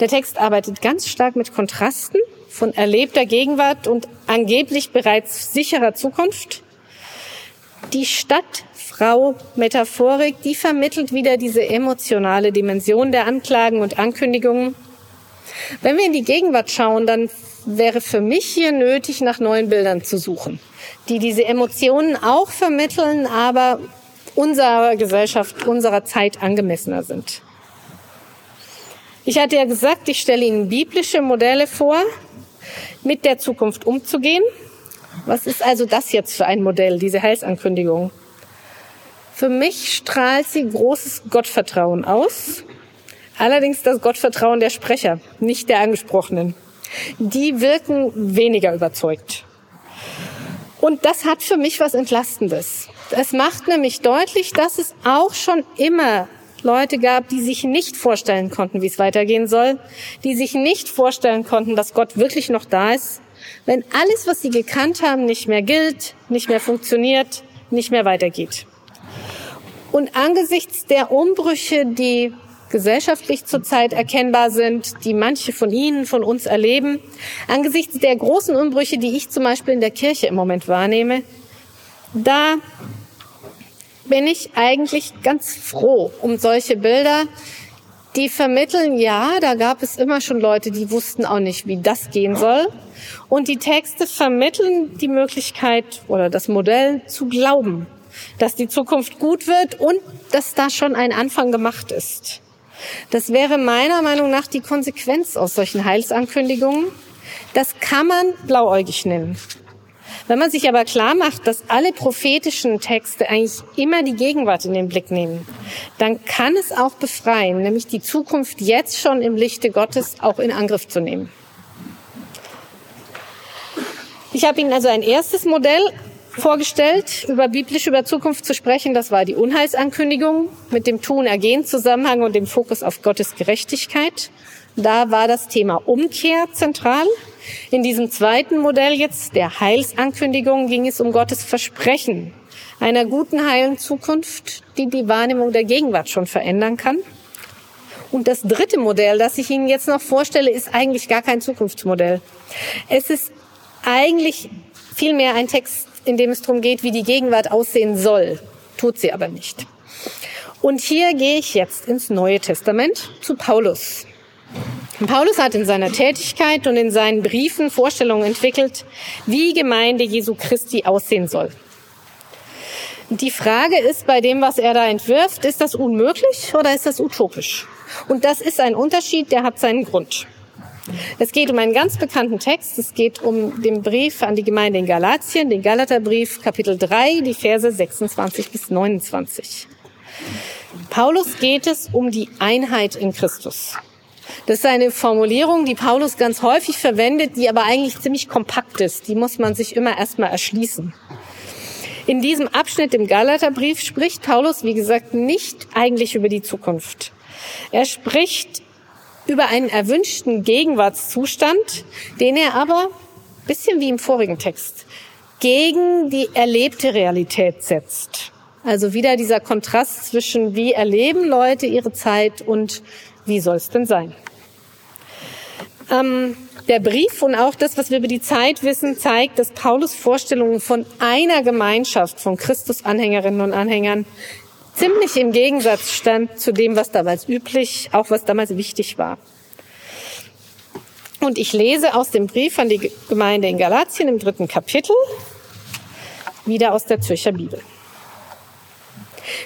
Der Text arbeitet ganz stark mit Kontrasten von erlebter Gegenwart und angeblich bereits sicherer Zukunft. Die Stadtfrau-Metaphorik, die vermittelt wieder diese emotionale Dimension der Anklagen und Ankündigungen. Wenn wir in die Gegenwart schauen, dann wäre für mich hier nötig, nach neuen Bildern zu suchen die diese Emotionen auch vermitteln, aber unserer Gesellschaft, unserer Zeit angemessener sind. Ich hatte ja gesagt, ich stelle Ihnen biblische Modelle vor, mit der Zukunft umzugehen. Was ist also das jetzt für ein Modell, diese Heilsankündigung? Für mich strahlt sie großes Gottvertrauen aus, allerdings das Gottvertrauen der Sprecher, nicht der Angesprochenen. Die wirken weniger überzeugt. Und das hat für mich was Entlastendes. Es macht nämlich deutlich, dass es auch schon immer Leute gab, die sich nicht vorstellen konnten, wie es weitergehen soll, die sich nicht vorstellen konnten, dass Gott wirklich noch da ist, wenn alles, was sie gekannt haben, nicht mehr gilt, nicht mehr funktioniert, nicht mehr weitergeht. Und angesichts der Umbrüche, die gesellschaftlich zurzeit erkennbar sind, die manche von Ihnen, von uns erleben, angesichts der großen Umbrüche, die ich zum Beispiel in der Kirche im Moment wahrnehme, da bin ich eigentlich ganz froh um solche Bilder, die vermitteln, ja, da gab es immer schon Leute, die wussten auch nicht, wie das gehen soll. Und die Texte vermitteln die Möglichkeit oder das Modell zu glauben, dass die Zukunft gut wird und dass da schon ein Anfang gemacht ist. Das wäre meiner Meinung nach die Konsequenz aus solchen Heilsankündigungen. Das kann man blauäugig nennen. Wenn man sich aber klar macht, dass alle prophetischen Texte eigentlich immer die Gegenwart in den Blick nehmen, dann kann es auch befreien, nämlich die Zukunft jetzt schon im Lichte Gottes auch in Angriff zu nehmen. Ich habe Ihnen also ein erstes Modell vorgestellt, über biblisch über Zukunft zu sprechen. Das war die Unheilsankündigung mit dem Tun-Ergehen-Zusammenhang und dem Fokus auf Gottes Gerechtigkeit. Da war das Thema Umkehr zentral. In diesem zweiten Modell jetzt, der Heilsankündigung, ging es um Gottes Versprechen einer guten, heilen Zukunft, die die Wahrnehmung der Gegenwart schon verändern kann. Und das dritte Modell, das ich Ihnen jetzt noch vorstelle, ist eigentlich gar kein Zukunftsmodell. Es ist eigentlich vielmehr ein Text, in dem es darum geht, wie die Gegenwart aussehen soll. Tut sie aber nicht. Und hier gehe ich jetzt ins Neue Testament zu Paulus. Paulus hat in seiner Tätigkeit und in seinen Briefen Vorstellungen entwickelt, wie Gemeinde Jesu Christi aussehen soll. Die Frage ist bei dem, was er da entwirft, ist das unmöglich oder ist das utopisch? Und das ist ein Unterschied, der hat seinen Grund. Es geht um einen ganz bekannten Text. Es geht um den Brief an die Gemeinde in Galatien, den Galaterbrief, Kapitel 3, die Verse 26 bis 29. Paulus geht es um die Einheit in Christus. Das ist eine Formulierung, die Paulus ganz häufig verwendet, die aber eigentlich ziemlich kompakt ist. Die muss man sich immer erstmal erschließen. In diesem Abschnitt im Galaterbrief spricht Paulus, wie gesagt, nicht eigentlich über die Zukunft. Er spricht über einen erwünschten Gegenwartszustand, den er aber, bisschen wie im vorigen Text, gegen die erlebte Realität setzt. Also wieder dieser Kontrast zwischen wie erleben Leute ihre Zeit und wie soll es denn sein? Ähm, der Brief und auch das, was wir über die Zeit wissen, zeigt, dass Paulus Vorstellungen von einer Gemeinschaft von Christus-Anhängerinnen und Anhängern ziemlich im Gegensatz stand zu dem, was damals üblich, auch was damals wichtig war. Und ich lese aus dem Brief an die Gemeinde in Galatien im dritten Kapitel, wieder aus der Zürcher Bibel.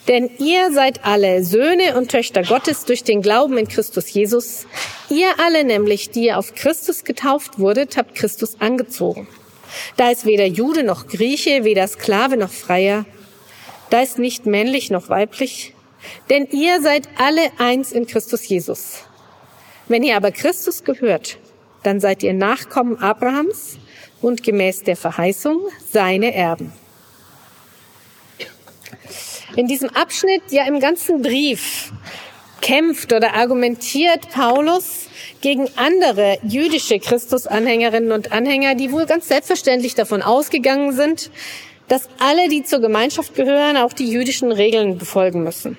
Denn ihr seid alle Söhne und Töchter Gottes durch den Glauben in Christus Jesus. Ihr alle nämlich, die ihr auf Christus getauft wurdet, habt Christus angezogen. Da ist weder Jude noch Grieche, weder Sklave noch Freier. Da ist nicht männlich noch weiblich. Denn ihr seid alle eins in Christus Jesus. Wenn ihr aber Christus gehört, dann seid ihr Nachkommen Abrahams und gemäß der Verheißung seine Erben. In diesem Abschnitt, ja im ganzen Brief, kämpft oder argumentiert Paulus gegen andere jüdische Christusanhängerinnen und Anhänger, die wohl ganz selbstverständlich davon ausgegangen sind, dass alle, die zur Gemeinschaft gehören, auch die jüdischen Regeln befolgen müssen.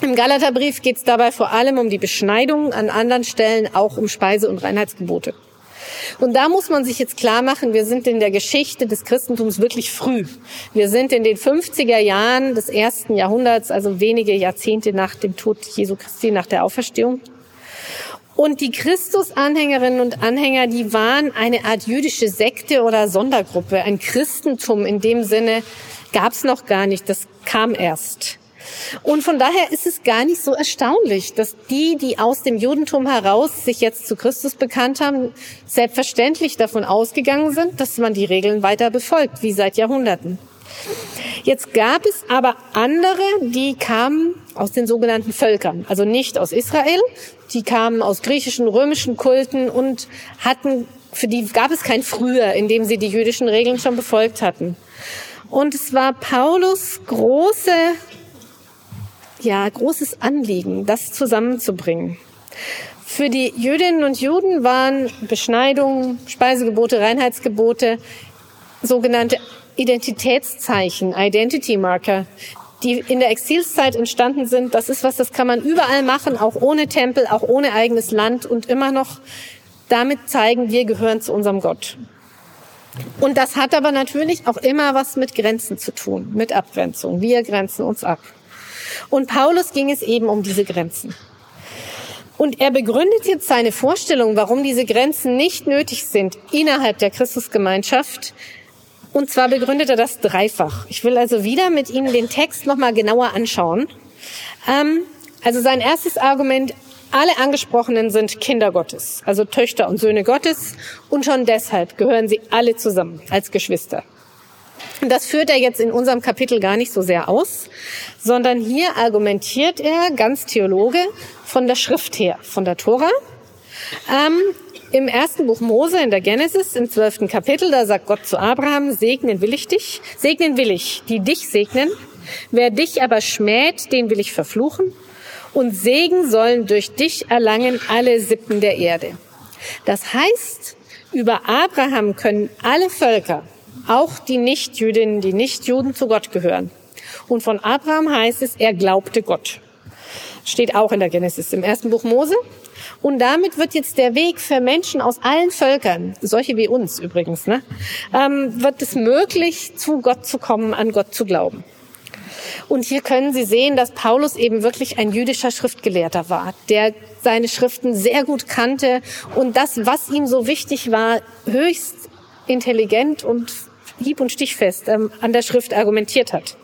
Im Galaterbrief geht es dabei vor allem um die Beschneidung, an anderen Stellen auch um Speise- und Reinheitsgebote. Und da muss man sich jetzt klar machen, wir sind in der Geschichte des Christentums wirklich früh. Wir sind in den 50er Jahren des ersten Jahrhunderts, also wenige Jahrzehnte nach dem Tod Jesu Christi, nach der Auferstehung. Und die Christus-Anhängerinnen und Anhänger, die waren eine Art jüdische Sekte oder Sondergruppe. Ein Christentum in dem Sinne gab es noch gar nicht, das kam erst. Und von daher ist es gar nicht so erstaunlich, dass die, die aus dem Judentum heraus sich jetzt zu Christus bekannt haben, selbstverständlich davon ausgegangen sind, dass man die Regeln weiter befolgt, wie seit Jahrhunderten. Jetzt gab es aber andere, die kamen aus den sogenannten Völkern, also nicht aus Israel, die kamen aus griechischen, römischen Kulten und hatten, für die gab es kein Früher, in dem sie die jüdischen Regeln schon befolgt hatten. Und es war Paulus große, ja, großes Anliegen, das zusammenzubringen. Für die Jüdinnen und Juden waren Beschneidungen, Speisegebote, Reinheitsgebote sogenannte Identitätszeichen, Identity Marker, die in der Exilszeit entstanden sind. Das ist was, das kann man überall machen, auch ohne Tempel, auch ohne eigenes Land und immer noch damit zeigen, wir gehören zu unserem Gott. Und das hat aber natürlich auch immer was mit Grenzen zu tun, mit Abgrenzung. Wir grenzen uns ab. Und Paulus ging es eben um diese Grenzen. Und er begründet jetzt seine Vorstellung, warum diese Grenzen nicht nötig sind innerhalb der Christusgemeinschaft, und zwar begründet er das dreifach. Ich will also wieder mit Ihnen den Text nochmal genauer anschauen. Ähm, also sein erstes Argument, alle Angesprochenen sind Kinder Gottes, also Töchter und Söhne Gottes. Und schon deshalb gehören sie alle zusammen als Geschwister. Und das führt er jetzt in unserem Kapitel gar nicht so sehr aus, sondern hier argumentiert er ganz Theologe von der Schrift her, von der Tora. Ähm, im ersten Buch Mose in der Genesis, im zwölften Kapitel, da sagt Gott zu Abraham, segnen will ich dich, segnen will ich, die dich segnen. Wer dich aber schmäht, den will ich verfluchen. Und Segen sollen durch dich erlangen alle Sippen der Erde. Das heißt, über Abraham können alle Völker, auch die Nichtjüdinnen, die Nichtjuden zu Gott gehören. Und von Abraham heißt es, er glaubte Gott. Steht auch in der Genesis im ersten Buch Mose. Und damit wird jetzt der Weg für Menschen aus allen Völkern, solche wie uns übrigens, ne, ähm, wird es möglich, zu Gott zu kommen, an Gott zu glauben. Und hier können Sie sehen, dass Paulus eben wirklich ein jüdischer Schriftgelehrter war, der seine Schriften sehr gut kannte und das, was ihm so wichtig war, höchst intelligent und hieb- und stichfest ähm, an der Schrift argumentiert hat.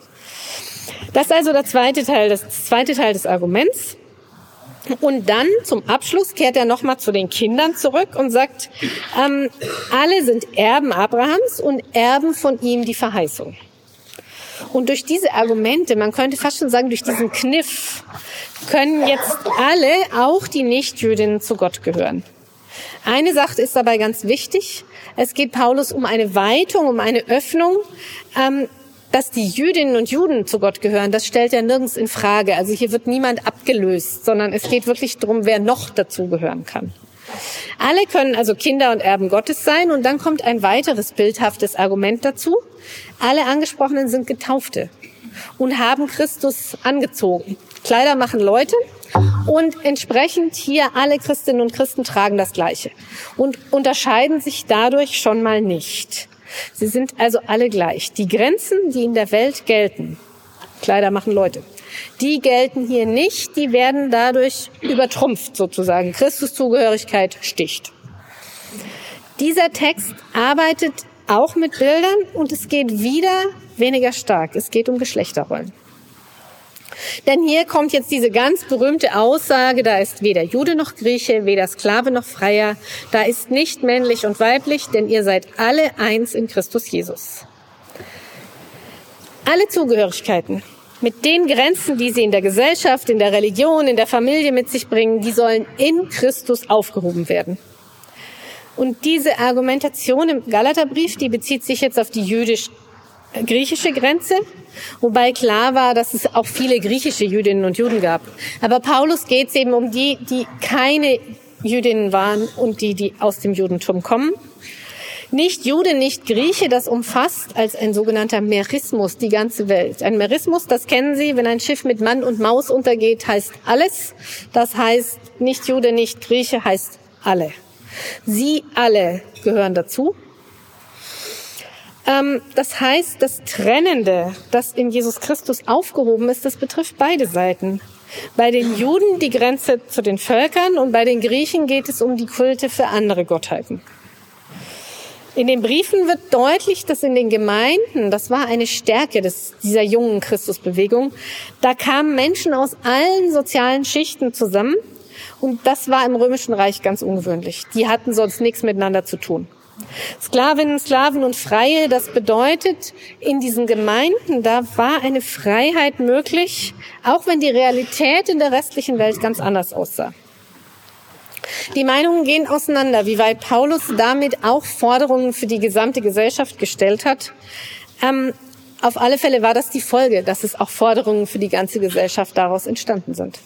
Das ist also der zweite Teil, das zweite Teil des Arguments. Und dann zum Abschluss kehrt er nochmal zu den Kindern zurück und sagt, ähm, alle sind Erben Abrahams und Erben von ihm die Verheißung. Und durch diese Argumente, man könnte fast schon sagen, durch diesen Kniff, können jetzt alle, auch die Nichtjüdinnen, zu Gott gehören. Eine Sache ist dabei ganz wichtig. Es geht Paulus um eine Weitung, um eine Öffnung. Ähm, dass die Jüdinnen und Juden zu Gott gehören, das stellt er nirgends in Frage. Also hier wird niemand abgelöst, sondern es geht wirklich darum, wer noch dazu gehören kann. Alle können also Kinder und Erben Gottes sein und dann kommt ein weiteres bildhaftes Argument dazu. Alle Angesprochenen sind Getaufte und haben Christus angezogen. Kleider machen Leute und entsprechend hier alle Christinnen und Christen tragen das Gleiche und unterscheiden sich dadurch schon mal nicht. Sie sind also alle gleich. Die Grenzen, die in der Welt gelten, Kleider machen Leute, die gelten hier nicht, die werden dadurch übertrumpft sozusagen. Christuszugehörigkeit sticht. Dieser Text arbeitet auch mit Bildern und es geht wieder weniger stark. Es geht um Geschlechterrollen. Denn hier kommt jetzt diese ganz berühmte Aussage, da ist weder Jude noch Grieche, weder Sklave noch Freier, da ist nicht männlich und weiblich, denn ihr seid alle eins in Christus Jesus. Alle Zugehörigkeiten mit den Grenzen, die sie in der Gesellschaft, in der Religion, in der Familie mit sich bringen, die sollen in Christus aufgehoben werden. Und diese Argumentation im Galaterbrief, die bezieht sich jetzt auf die jüdisch griechische Grenze, wobei klar war, dass es auch viele griechische Jüdinnen und Juden gab. Aber Paulus geht es eben um die, die keine Jüdinnen waren und die, die aus dem Judentum kommen. Nicht Jude, nicht Grieche, das umfasst als ein sogenannter Merismus die ganze Welt. Ein Merismus, das kennen Sie, wenn ein Schiff mit Mann und Maus untergeht, heißt alles. Das heißt, nicht Jude, nicht Grieche heißt alle. Sie alle gehören dazu. Ähm, das heißt, das Trennende, das in Jesus Christus aufgehoben ist, das betrifft beide Seiten. Bei den Juden die Grenze zu den Völkern und bei den Griechen geht es um die Kulte für andere Gottheiten. In den Briefen wird deutlich, dass in den Gemeinden, das war eine Stärke des, dieser jungen Christusbewegung, da kamen Menschen aus allen sozialen Schichten zusammen und das war im Römischen Reich ganz ungewöhnlich. Die hatten sonst nichts miteinander zu tun. Sklavinnen, Sklaven und Freie, das bedeutet, in diesen Gemeinden, da war eine Freiheit möglich, auch wenn die Realität in der restlichen Welt ganz anders aussah. Die Meinungen gehen auseinander, wie weit Paulus damit auch Forderungen für die gesamte Gesellschaft gestellt hat. Ähm, auf alle Fälle war das die Folge, dass es auch Forderungen für die ganze Gesellschaft daraus entstanden sind.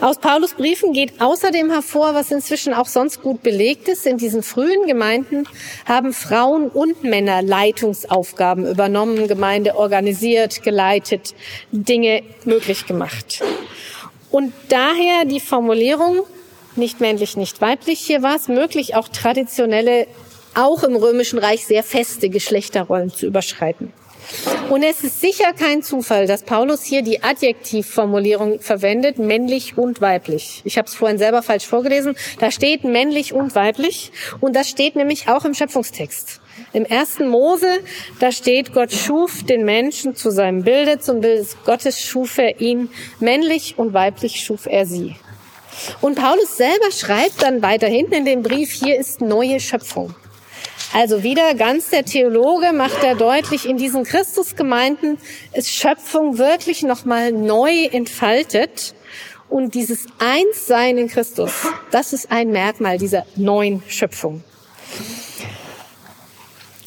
Aus Paulus Briefen geht außerdem hervor, was inzwischen auch sonst gut belegt ist. In diesen frühen Gemeinden haben Frauen und Männer Leitungsaufgaben übernommen, Gemeinde organisiert, geleitet, Dinge möglich gemacht. Und daher die Formulierung, nicht männlich, nicht weiblich, hier war es möglich, auch traditionelle, auch im Römischen Reich sehr feste Geschlechterrollen zu überschreiten. Und es ist sicher kein Zufall, dass Paulus hier die Adjektivformulierung verwendet, männlich und weiblich. Ich habe es vorhin selber falsch vorgelesen. Da steht männlich und weiblich und das steht nämlich auch im Schöpfungstext. Im ersten Mose, da steht, Gott schuf den Menschen zu seinem Bilde, zum Bild Gottes schuf er ihn, männlich und weiblich schuf er sie. Und Paulus selber schreibt dann weiter hinten in dem Brief, hier ist neue Schöpfung. Also wieder ganz der Theologe macht er deutlich, in diesen Christusgemeinden ist Schöpfung wirklich nochmal neu entfaltet. Und dieses Einssein in Christus, das ist ein Merkmal dieser neuen Schöpfung.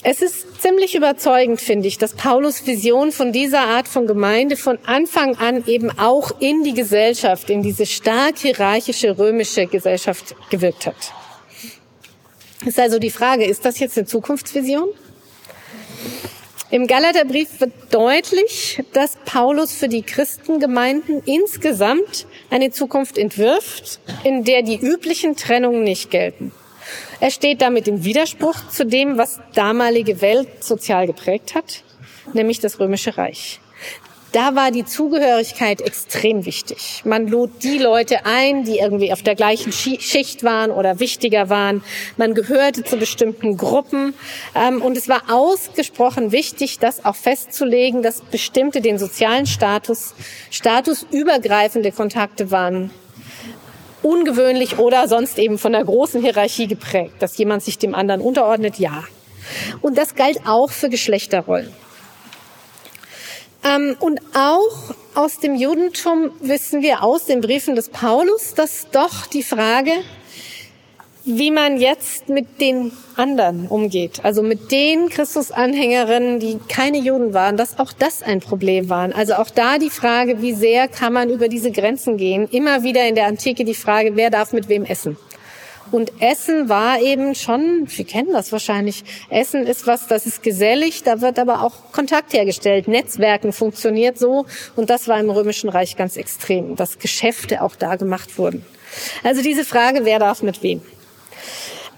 Es ist ziemlich überzeugend, finde ich, dass Paulus Vision von dieser Art von Gemeinde von Anfang an eben auch in die Gesellschaft, in diese stark hierarchische römische Gesellschaft gewirkt hat. Ist also die Frage, ist das jetzt eine Zukunftsvision? Im Galaterbrief wird deutlich, dass Paulus für die Christengemeinden insgesamt eine Zukunft entwirft, in der die üblichen Trennungen nicht gelten. Er steht damit im Widerspruch zu dem, was damalige Welt sozial geprägt hat, nämlich das Römische Reich da war die Zugehörigkeit extrem wichtig. Man lud die Leute ein, die irgendwie auf der gleichen Schicht waren oder wichtiger waren. Man gehörte zu bestimmten Gruppen. Ähm, und es war ausgesprochen wichtig, das auch festzulegen, dass bestimmte den sozialen Status, statusübergreifende Kontakte waren ungewöhnlich oder sonst eben von der großen Hierarchie geprägt, dass jemand sich dem anderen unterordnet, ja. Und das galt auch für Geschlechterrollen. Ähm, und auch aus dem Judentum wissen wir aus den Briefen des Paulus, dass doch die Frage, wie man jetzt mit den anderen umgeht, also mit den Christusanhängerinnen, die keine Juden waren, dass auch das ein Problem war. Also auch da die Frage, wie sehr kann man über diese Grenzen gehen? Immer wieder in der Antike die Frage, wer darf mit wem essen? Und Essen war eben schon, wir kennen das wahrscheinlich, Essen ist was, das ist gesellig, da wird aber auch Kontakt hergestellt. Netzwerken funktioniert so und das war im Römischen Reich ganz extrem, dass Geschäfte auch da gemacht wurden. Also diese Frage, wer darf mit wem?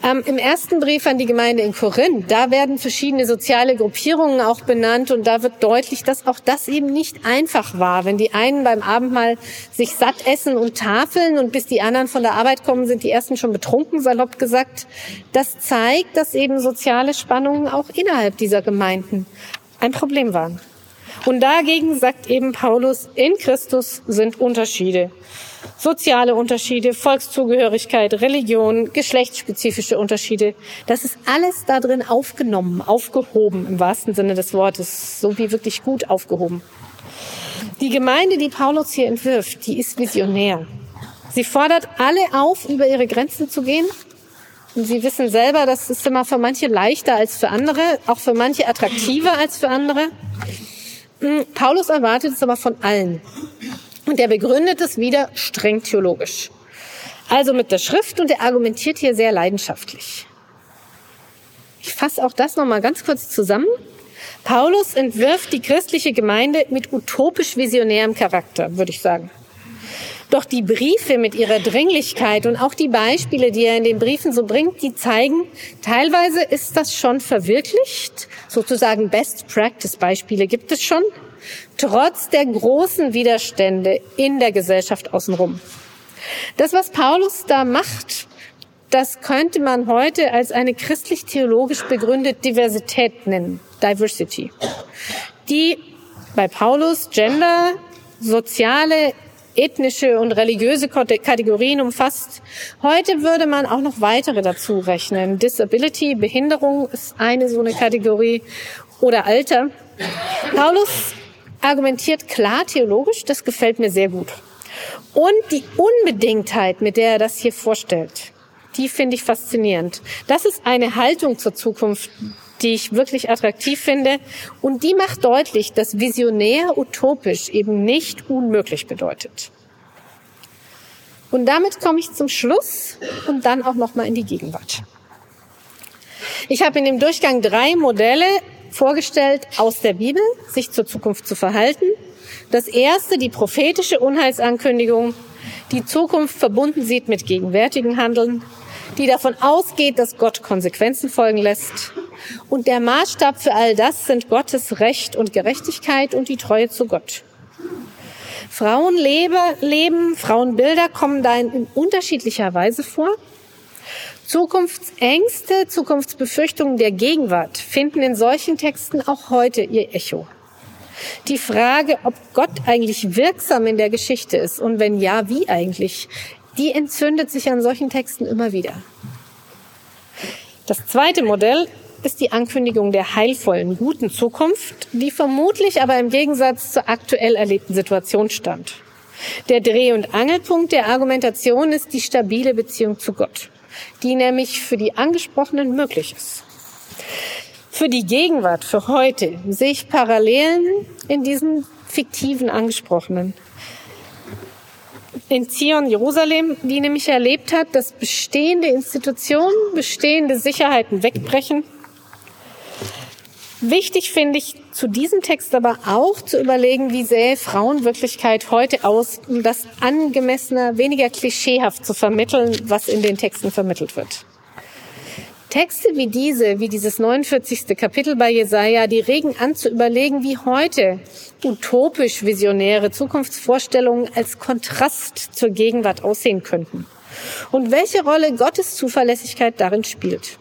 Ähm, Im ersten Brief an die Gemeinde in Korinth, da werden verschiedene soziale Gruppierungen auch benannt und da wird deutlich, dass auch das eben nicht einfach war. Wenn die einen beim Abendmahl sich satt essen und tafeln und bis die anderen von der Arbeit kommen, sind die ersten schon betrunken, salopp gesagt. Das zeigt, dass eben soziale Spannungen auch innerhalb dieser Gemeinden ein Problem waren. Und dagegen sagt eben Paulus, in Christus sind Unterschiede soziale Unterschiede, Volkszugehörigkeit, Religion, geschlechtsspezifische Unterschiede. Das ist alles da drin aufgenommen, aufgehoben im wahrsten Sinne des Wortes, so wie wirklich gut aufgehoben. Die Gemeinde, die Paulus hier entwirft, die ist visionär. Sie fordert alle auf, über ihre Grenzen zu gehen. Und sie wissen selber, das ist immer für manche leichter als für andere, auch für manche attraktiver als für andere. Hm, Paulus erwartet es aber von allen. Und er begründet es wieder streng theologisch. Also mit der Schrift und er argumentiert hier sehr leidenschaftlich. Ich fasse auch das nochmal ganz kurz zusammen. Paulus entwirft die christliche Gemeinde mit utopisch visionärem Charakter, würde ich sagen. Doch die Briefe mit ihrer Dringlichkeit und auch die Beispiele, die er in den Briefen so bringt, die zeigen, teilweise ist das schon verwirklicht. Sozusagen Best Practice Beispiele gibt es schon trotz der großen Widerstände in der Gesellschaft außenrum. Das, was Paulus da macht, das könnte man heute als eine christlich-theologisch begründete Diversität nennen, Diversity, die bei Paulus Gender, soziale ethnische und religiöse Kategorien umfasst. Heute würde man auch noch weitere dazu rechnen. Disability, Behinderung ist eine so eine Kategorie oder Alter. Paulus argumentiert klar theologisch, das gefällt mir sehr gut. Und die Unbedingtheit, mit der er das hier vorstellt, die finde ich faszinierend. Das ist eine Haltung zur Zukunft, die ich wirklich attraktiv finde. Und die macht deutlich, dass visionär utopisch eben nicht unmöglich bedeutet. Und damit komme ich zum Schluss und dann auch noch mal in die Gegenwart. Ich habe in dem Durchgang drei Modelle vorgestellt aus der Bibel, sich zur Zukunft zu verhalten. Das erste, die prophetische Unheilsankündigung, die Zukunft verbunden sieht mit gegenwärtigen Handeln, die davon ausgeht, dass Gott Konsequenzen folgen lässt. Und der Maßstab für all das sind Gottes Recht und Gerechtigkeit und die Treue zu Gott. Frauenleben, Frauenbilder kommen da in, unterschiedlicher Weise vor. Zukunftsängste, Zukunftsbefürchtungen der Gegenwart finden in solchen Texten auch heute ihr Echo. Die Frage, ob Gott eigentlich wirksam in der Geschichte ist und wenn ja, wie eigentlich, die entzündet sich an solchen Texten immer wieder. Das zweite Modell ist die Ankündigung der heilvollen, guten Zukunft, die vermutlich aber im Gegensatz zur aktuell erlebten Situation stand. Der Dreh- und Angelpunkt der Argumentation ist die stabile Beziehung zu Gott, die nämlich für die Angesprochenen möglich ist. Für die Gegenwart, für heute, sehe ich Parallelen in diesen fiktiven Angesprochenen in Zion, Jerusalem, die nämlich erlebt hat, dass bestehende Institutionen, bestehende Sicherheiten wegbrechen. Wichtig finde ich zu diesem Text aber auch zu überlegen, wie sähe Frauenwirklichkeit heute aus, um das angemessener, weniger klischeehaft zu vermitteln, was in den Texten vermittelt wird. Texte wie diese, wie dieses 49. Kapitel bei Jesaja, die regen an zu überlegen, wie heute utopisch visionäre Zukunftsvorstellungen als Kontrast zur Gegenwart aussehen könnten und welche Rolle Gottes Zuverlässigkeit darin spielt.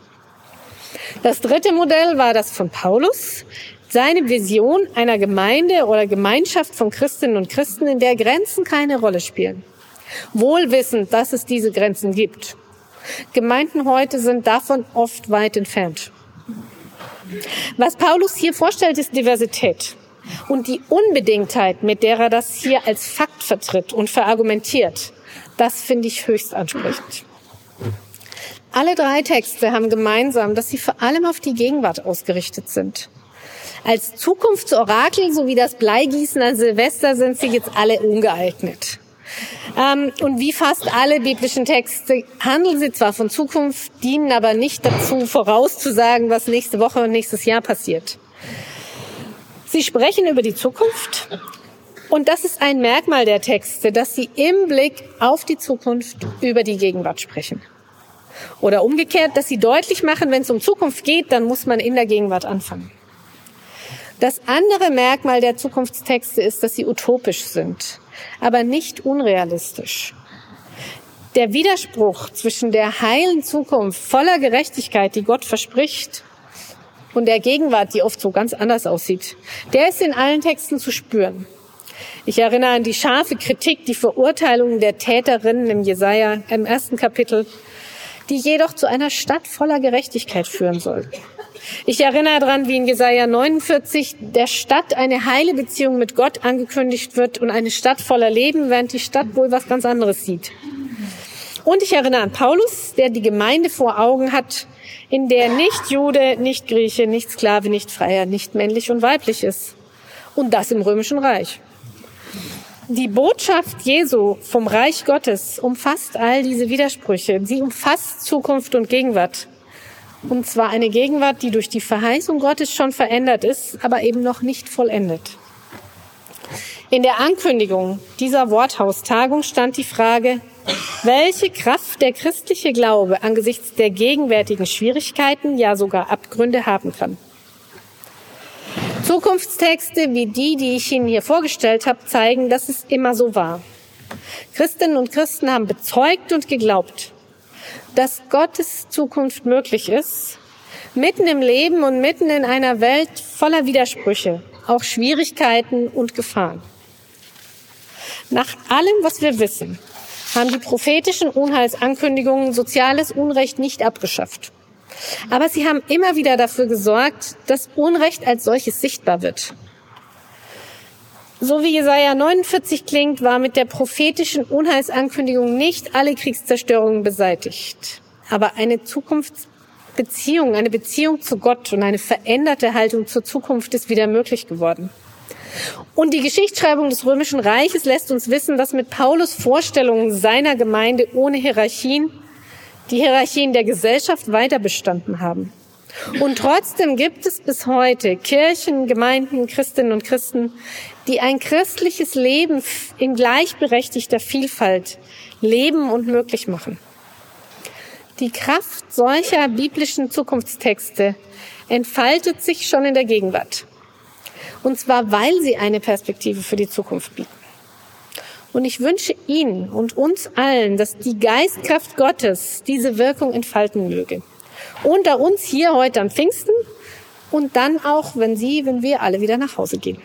Das dritte Modell war das von Paulus, seine Vision einer Gemeinde oder Gemeinschaft von Christinnen und Christen, in der Grenzen keine Rolle spielen. Wohlwissend, dass es diese Grenzen gibt. Gemeinden heute sind davon oft weit entfernt. Was Paulus hier vorstellt, ist Diversität. Und die Unbedingtheit, mit der er das hier als Fakt vertritt und verargumentiert, das finde ich höchst ansprechend. Alle drei Texte haben gemeinsam, dass sie vor allem auf die Gegenwart ausgerichtet sind. Als Zukunftsorakel sowie das Bleigießen an Silvester sind sie jetzt alle ungeeignet. Ähm, und wie fast alle biblischen Texte handeln sie zwar von Zukunft, dienen aber nicht dazu, vorauszusagen, was nächste Woche und nächstes Jahr passiert. Sie sprechen über die Zukunft und das ist ein Merkmal der Texte, dass sie im Blick auf die Zukunft über die Gegenwart sprechen. Oder umgekehrt, dass sie deutlich machen, wenn es um Zukunft geht, dann muss man in der Gegenwart anfangen. Das andere Merkmal der Zukunftstexte ist, dass sie utopisch sind aber nicht unrealistisch. Der Widerspruch zwischen der heilen Zukunft voller Gerechtigkeit, die Gott verspricht, und der Gegenwart, die oft so ganz anders aussieht, der ist in allen Texten zu spüren. Ich erinnere an die scharfe Kritik, die Verurteilung der Täterinnen im Jesaja im ersten Kapitel, die jedoch zu einer Stadt voller Gerechtigkeit führen soll. Ich erinnere daran, wie in Jesaja 49 der Stadt eine heile Beziehung mit Gott angekündigt wird und eine Stadt voller Leben, während die Stadt wohl was ganz anderes sieht. Und ich erinnere an Paulus, der die Gemeinde vor Augen hat, in der nicht Jude, nicht Grieche, nicht Sklave, nicht Freier, nicht männlich und weiblich ist. Und das im Römischen Reich. Die Botschaft Jesu vom Reich Gottes umfasst all diese Widersprüche. Sie umfasst Zukunft und Gegenwart. Und zwar eine Gegenwart, die durch die Verheißung Gottes schon verändert ist, aber eben noch nicht vollendet. In der Ankündigung dieser Worthaustagung stand die Frage, welche Kraft der christliche Glaube angesichts der gegenwärtigen Schwierigkeiten, ja sogar Abgründe haben kann. Zukunftstexte wie die, die ich Ihnen hier vorgestellt habe, zeigen, dass es immer so war. Christinnen und Christen haben bezeugt und geglaubt, dass Gottes Zukunft möglich ist, mitten im Leben und mitten in einer Welt voller Widersprüche, auch Schwierigkeiten und Gefahren. Nach allem, was wir wissen, haben die prophetischen Unheilsankündigungen soziales Unrecht nicht abgeschafft. Aber sie haben immer wieder dafür gesorgt, dass Unrecht als solches sichtbar wird. So wie Jesaja 49 klingt, war mit der prophetischen Unheilsankündigung nicht alle Kriegszerstörungen beseitigt. Aber eine Zukunftsbeziehung, eine Beziehung zu Gott und eine veränderte Haltung zur Zukunft ist wieder möglich geworden. Und die Geschichtsschreibung des Römischen Reiches lässt uns wissen, dass mit Paulus Vorstellungen seiner Gemeinde ohne Hierarchien die Hierarchien der Gesellschaft weiter bestanden haben. Und trotzdem gibt es bis heute Kirchen, Gemeinden, Christinnen und Christen, die ein christliches Leben in gleichberechtigter Vielfalt leben und möglich machen. Die Kraft solcher biblischen Zukunftstexte entfaltet sich schon in der Gegenwart. Und zwar, weil sie eine Perspektive für die Zukunft bieten. Und ich wünsche Ihnen und uns allen, dass die Geistkraft Gottes diese Wirkung entfalten möge. Unter uns hier heute am Pfingsten und dann auch, wenn Sie, wenn wir alle wieder nach Hause gehen.